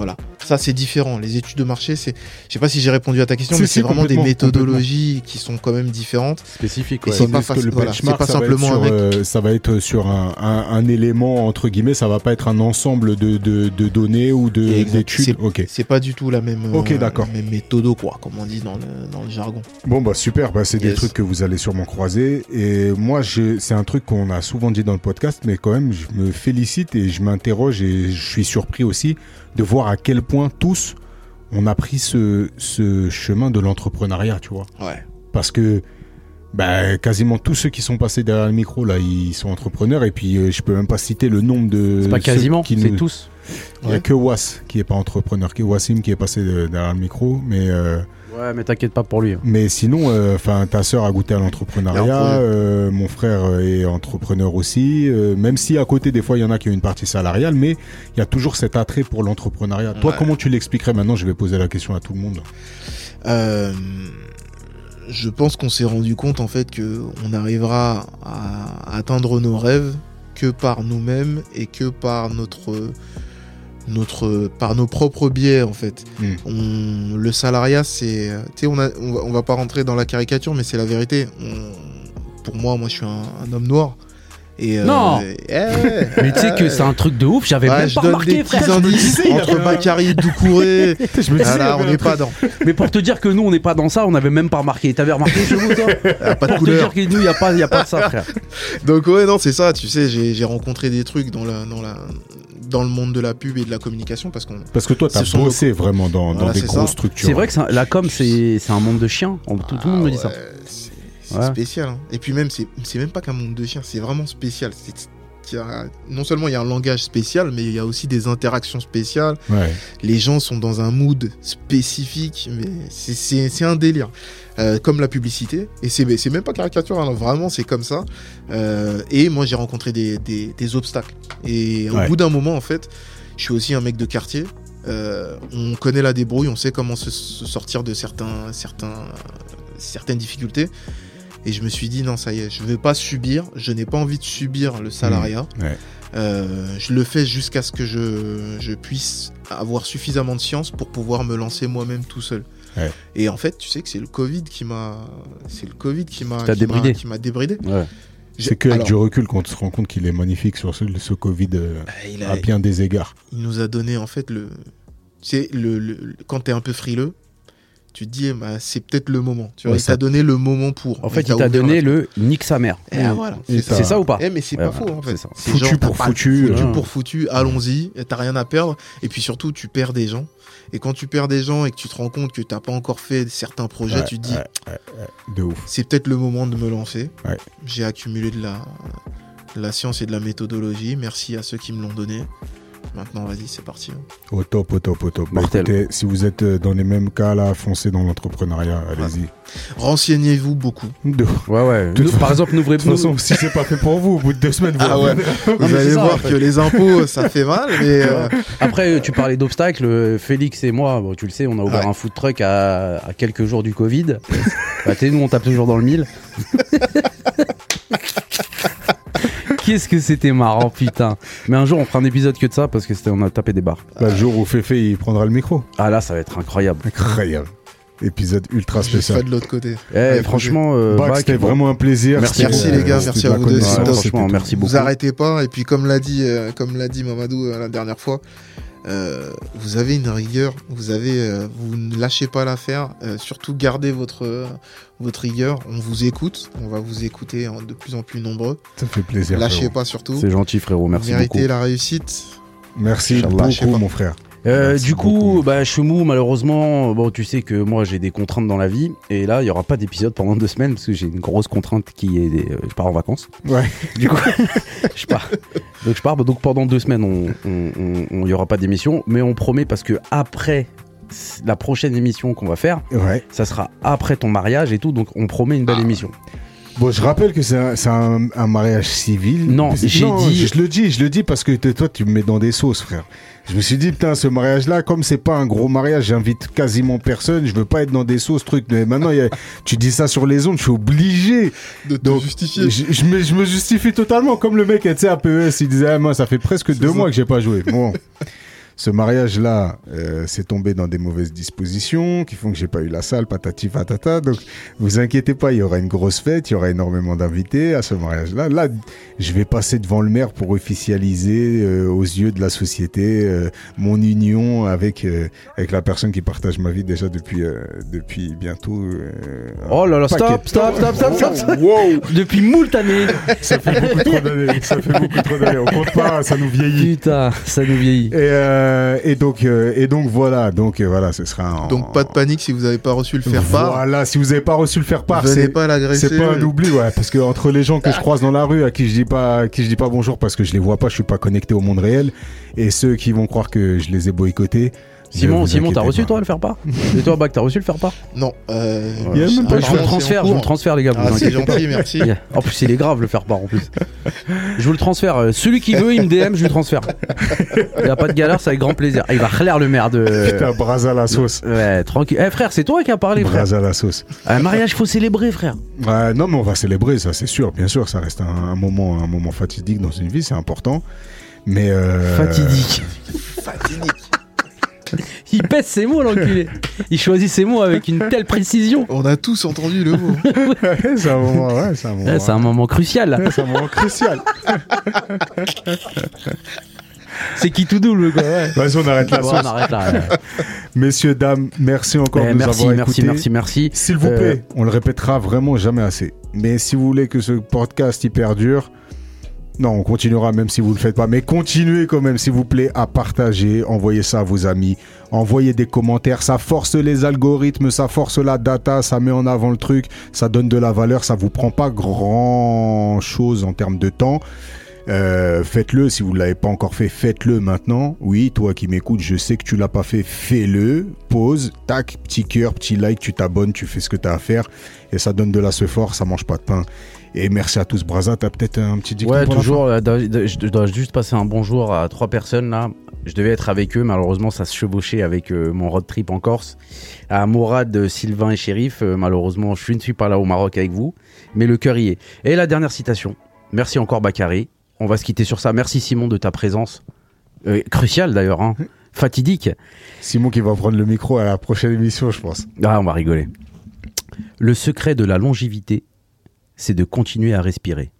Voilà, ça c'est différent. Les études de marché, c'est, je sais pas si j'ai répondu à ta question, mais c'est vraiment des méthodologies qui sont quand même différentes. Spécifique, Et ouais. c'est pas voilà, pas ça va être simplement sur, avec- euh, ça va être sur un, un- un élément entre guillemets, ça va pas être un ensemble de, de- de données ou d'études. C'est- Ok. C'est pas du tout la même, euh, d'accord. la même méthodo, quoi, comme on dit dans le, dans le jargon. Bon bah super, bah, c'est des trucs que vous allez sûrement croiser. Et moi, c'est un truc qu'on a souvent dit dans le podcast, mais quand même, je me félicite et je m'interroge et je suis surpris aussi de voir à quel point tous on a pris ce, ce chemin de l'entrepreneuriat, tu vois. Ouais. Parce que bah, quasiment tous ceux qui sont passés derrière le micro là, ils sont entrepreneurs et puis euh, je peux même pas citer le nombre de C'est pas quasiment, qui c'est nous- tous. Il y a Ouais. que Was qui est pas entrepreneur, que Wassim qui est passé de- derrière le micro, mais euh, Ouais, mais t'inquiète pas pour lui. hein. mais sinon, euh, enfin, ta sœur a goûté à l'entrepreneuriat, euh, mon frère euh, est entrepreneur aussi. euh, même si à côté, des fois, il y en a qui ont une partie salariale, mais il y a toujours cet attrait pour l'entrepreneuriat. Toi, comment tu l'expliquerais maintenant Je vais poser la question à tout le monde. Euh, je pense qu'on s'est rendu compte en fait que on arrivera à atteindre nos rêves que par nous-mêmes et que par notre notre par nos propres biais en fait. Mm. On, le salariat c'est tu sais on a on va, on va pas rentrer dans la caricature mais c'est la vérité. On- pour moi moi je suis un, un homme noir Et, euh, Non. eh Mais tu sais que c'est un truc de ouf, j'avais même je pas donne remarqué, des frère. petits indices entre Bakary et Doucouré. Je me disais, là, on n'est pas dans. Mais pour te dire que nous, on n'est pas dans ça, on avait même pas remarqué. T'avais remarqué chez vous, toi Ah, pas de Pour te couleur. dire que nous, il n'y a, pas- y a pas de ça, frère. Donc ouais, non, c'est ça. Tu sais, j'ai j'ai rencontré des trucs dans la, dans la, dans le monde de la pub et de la communication parce qu'on. Parce que toi, t'as bossé vraiment dans, dans Voilà, des grosses ça. structures. C'est vrai que la com, c'est c'est un monde de chiens. Tout, tout le monde me dit ça. Ah ouais, C'est c'est Ouais. spécial. hein. Et puis même, c'est c'est même pas qu'un monde de chiens. C'est vraiment spécial. C'est- il y a- non seulement il y a un langage spécial, mais il y a aussi des interactions spéciales. Ouais. Les gens sont dans un mood spécifique, mais c'est- un délire. Euh, comme la publicité. Et c'est même pas caricatural, hein, vraiment, c'est comme ça. Euh, et moi, j'ai rencontré des, des- des obstacles. Et au bout d'un moment, en fait, je suis aussi un mec de quartier. Euh, on connaît la débrouille, on sait comment se, se sortir de certains, certains, certaines difficultés. Et je me suis dit, non, ça y est, je ne veux pas subir, je n'ai pas envie de subir le salariat. Mmh, ouais. Euh, je le fais jusqu'à ce que je, je puisse avoir suffisamment de science pour pouvoir me lancer moi-même tout seul. Ouais. Et en fait, tu sais que c'est le Covid qui m'a, c'est le Covid qui m'a, qui m'a- débridé. qui m'a débridé. Ouais. C'est qu'avec Alors, du recul qu'on se rend compte qu'il est magnifique sur ce, ce Covid euh, il, a- à bien des égards. il nous a donné en fait le, c'est le, le- le- quand t'es un peu frileux, tu te dis, bah, c'est peut-être le moment. Tu vois, Ouais, il t'a donné le moment pour. En fait, il t'a donné le nique sa mère. Eh, voilà, c'est ça ou pas Eh, mais c'est Ouais, pas faux en fait. c'est ça. C'est Foutu genre, pour foutu, Foutu euh. pour foutu, allons-y, t'as rien à perdre. Et puis surtout, tu perds des gens. Et quand tu perds des gens et que tu te rends compte que t'as pas encore fait certains projets, tu te dis, de ouf. c'est peut-être le moment de me lancer. J'ai accumulé de la, de la science et de la méthodologie. Merci à ceux qui me l'ont donné. Maintenant, vas-y, c'est parti. hein. Au top, au top, au top. Bah, écoutez, si vous êtes euh, dans les mêmes cas là, foncez dans l'entrepreneuriat, allez-y. Renseignez-vous beaucoup. De Ouais, ouais. Nous, par exemple, n'ouvrez toute façon, si c'est pas fait pour vous, au bout de deux semaines, vous Ah ouais. Vous allez ça, voir en fait. que les impôts, ça fait mal, mais euh, Après, tu parlais d'obstacles. euh, Félix et moi, bon, tu le sais, on a ouvert Ouais. un food truck à, à quelques jours du Covid. bah, nous, on tape toujours dans le mille. Qu'est-ce que c'était marrant, putain. Mais un jour, on fera un épisode que de ça parce que c'était, on a tapé des barres. Bah, le jour où Féfé il prendra le micro. Ah là, ça va être incroyable. Incroyable. Épisode ultra spécial. de l'autre côté. Eh, Ouais, franchement, euh, Bac, Bac, c'était bon, vraiment un plaisir. Merci, merci euh, les gars, merci à la vous deux, Franchement, merci beaucoup. Vous arrêtez pas, et puis comme l'a dit, euh, comme l'a dit Mamadou euh, la dernière fois, euh, vous avez une rigueur, vous avez, euh, vous ne lâchez pas l'affaire, euh, surtout gardez votre euh, votre rigueur. On vous écoute, on va vous écouter de plus en plus nombreux. Ça fait plaisir. Lâchez frérot. pas surtout. C'est gentil, frérot. Merci Méritez beaucoup. la réussite. Merci sais beaucoup, pas. mon frère. Euh, du coup, beaucoup. bah, Chemou, malheureusement, bon, tu sais que moi j'ai des contraintes dans la vie, et là il y aura pas d'épisode pendant deux semaines parce que j'ai une grosse contrainte qui est, des- euh, je pars en vacances. Ouais. Du coup, je pars. Donc je pars. Donc pendant deux semaines, on, il y aura pas d'émission, mais on promet parce que après la prochaine émission qu'on va faire, Ouais. ça sera après ton mariage et tout, donc on promet une belle Ah. émission. Bon, je rappelle que c'est un, c'est un- un mariage civil. Non, j'ai dit- Je le dis, je le dis parce que toi, tu me mets dans des sauces, frère. Je me suis dit, putain, ce mariage-là, comme c'est pas un gros mariage, j'invite quasiment personne. Je veux pas être dans des sauces, trucs. Mais maintenant, il y a- tu dis ça sur les ondes, je suis obligé. De te Donc, justifier. Je, je me, je me justifie totalement. Comme le mec, tu sais, à PES, il disait, ah, moi, ça fait presque deux ça. mois que j'ai pas joué. Bon. Ce mariage-là, euh, c'est tombé dans des mauvaises dispositions qui font que j'ai pas eu la salle, patati patata. Donc, vous inquiétez pas, il y aura une grosse fête, il y aura énormément d'invités à ce mariage-là. Là, je vais passer devant le maire pour officialiser euh, aux yeux de la société euh, mon union avec euh, avec la personne qui partage ma vie déjà depuis depuis bientôt. Oh là là, stop, stop, stop, stop, stop, stop. Wow, Depuis moult années. ça fait beaucoup trop d'années. Ça fait beaucoup trop d'années. On compte pas, ça nous vieillit. Putain, ça nous vieillit. Et, euh, et donc euh, et donc voilà donc euh, voilà ce sera un, Donc pas de panique si vous n'avez pas reçu le faire part. Voilà, si vous n'avez pas reçu le faire part, Venez c'est pas l'agresser. c'est pas un oubli, ouais, parce que entre les gens que je croise dans la rue, à qui je dis pas, à qui je dis pas bonjour parce que je les vois pas, je suis pas connecté au monde réel, et ceux qui vont croire que je les ai boycottés. Simon, Simon, t'as reçu pas. toi le faire part Et toi, Bac, t'as reçu le faire part Non. Euh, Il y a même pas- Ouais, Je vous le transfère, je vous le transfère, les gars. vous Ah, c'est gentil, merci. En plus, il est grave le faire part en plus. Je vous le transfère. Euh, Celui qui veut, il me DM, je lui transfère. Il n'y a pas de galère, c'est avec grand plaisir. Ah, il va clair le maire de. Putain, bras à la sauce. Ouais, tranquille. Eh frère, c'est toi qui as parlé, frère. Bras à la sauce. Un mariage, faut célébrer, frère. Ouais, non, mais on va célébrer, ça c'est sûr, bien sûr, ça reste un, un moment, un moment fatidique dans une vie, c'est important. Mais euh, Fatidique. Fatidique. Il pèse ses mots, l'enculé. Il choisit ses mots avec une telle précision. On a tous entendu le mot. c'est un moment, ouais, c'est un moment. Ouais, c'est un moment crucial. ouais, c'est un moment crucial. C'est qui tout double, quoi. Ouais. Vas-y, on arrête là. Bon, on arrête là. ouais. Messieurs, dames, merci encore Eh, de nous merci, avoir merci, écoutés. merci, merci. S'il vous Euh, plaît, on le répétera vraiment jamais assez. Mais si vous voulez que ce podcast y perdure, non, on continuera même si vous ne le faites pas. Mais continuez quand même, s'il vous plaît, à partager, envoyez ça à vos amis, envoyez des commentaires. Ça force les algorithmes, ça force la data, ça met en avant le truc, ça donne de la valeur, ça vous prend pas grand chose en termes de temps. Euh, faites-le si vous ne l'avez pas encore fait, faites-le maintenant. Oui, toi qui m'écoutes, je sais que tu l'as pas fait, fais-le. Pause, tac, petit cœur, petit like, tu t'abonnes, tu fais ce que tu as à faire et ça donne de la ce fort, ça mange pas de pain. Et merci à tous, Braza, t'as peut-être un petit dicton Ouais, pour la toujours. euh, Je dois juste passer un bonjour à trois personnes là. Je devais être avec eux, malheureusement ça se chevauchait avec euh, mon road trip en Corse. À Mourad, euh, Sylvain et Shérif, euh, malheureusement je ne suis pas là au Maroc avec vous, mais le cœur y est. Et la dernière citation. Merci encore Bakary. On va se quitter sur ça. Merci Simon de ta présence. Cruciale d'ailleurs, hein. fatidique. Simon qui va prendre le micro à la prochaine émission, je pense. Ah, on va rigoler. Le secret de la longévité, c'est de continuer à respirer.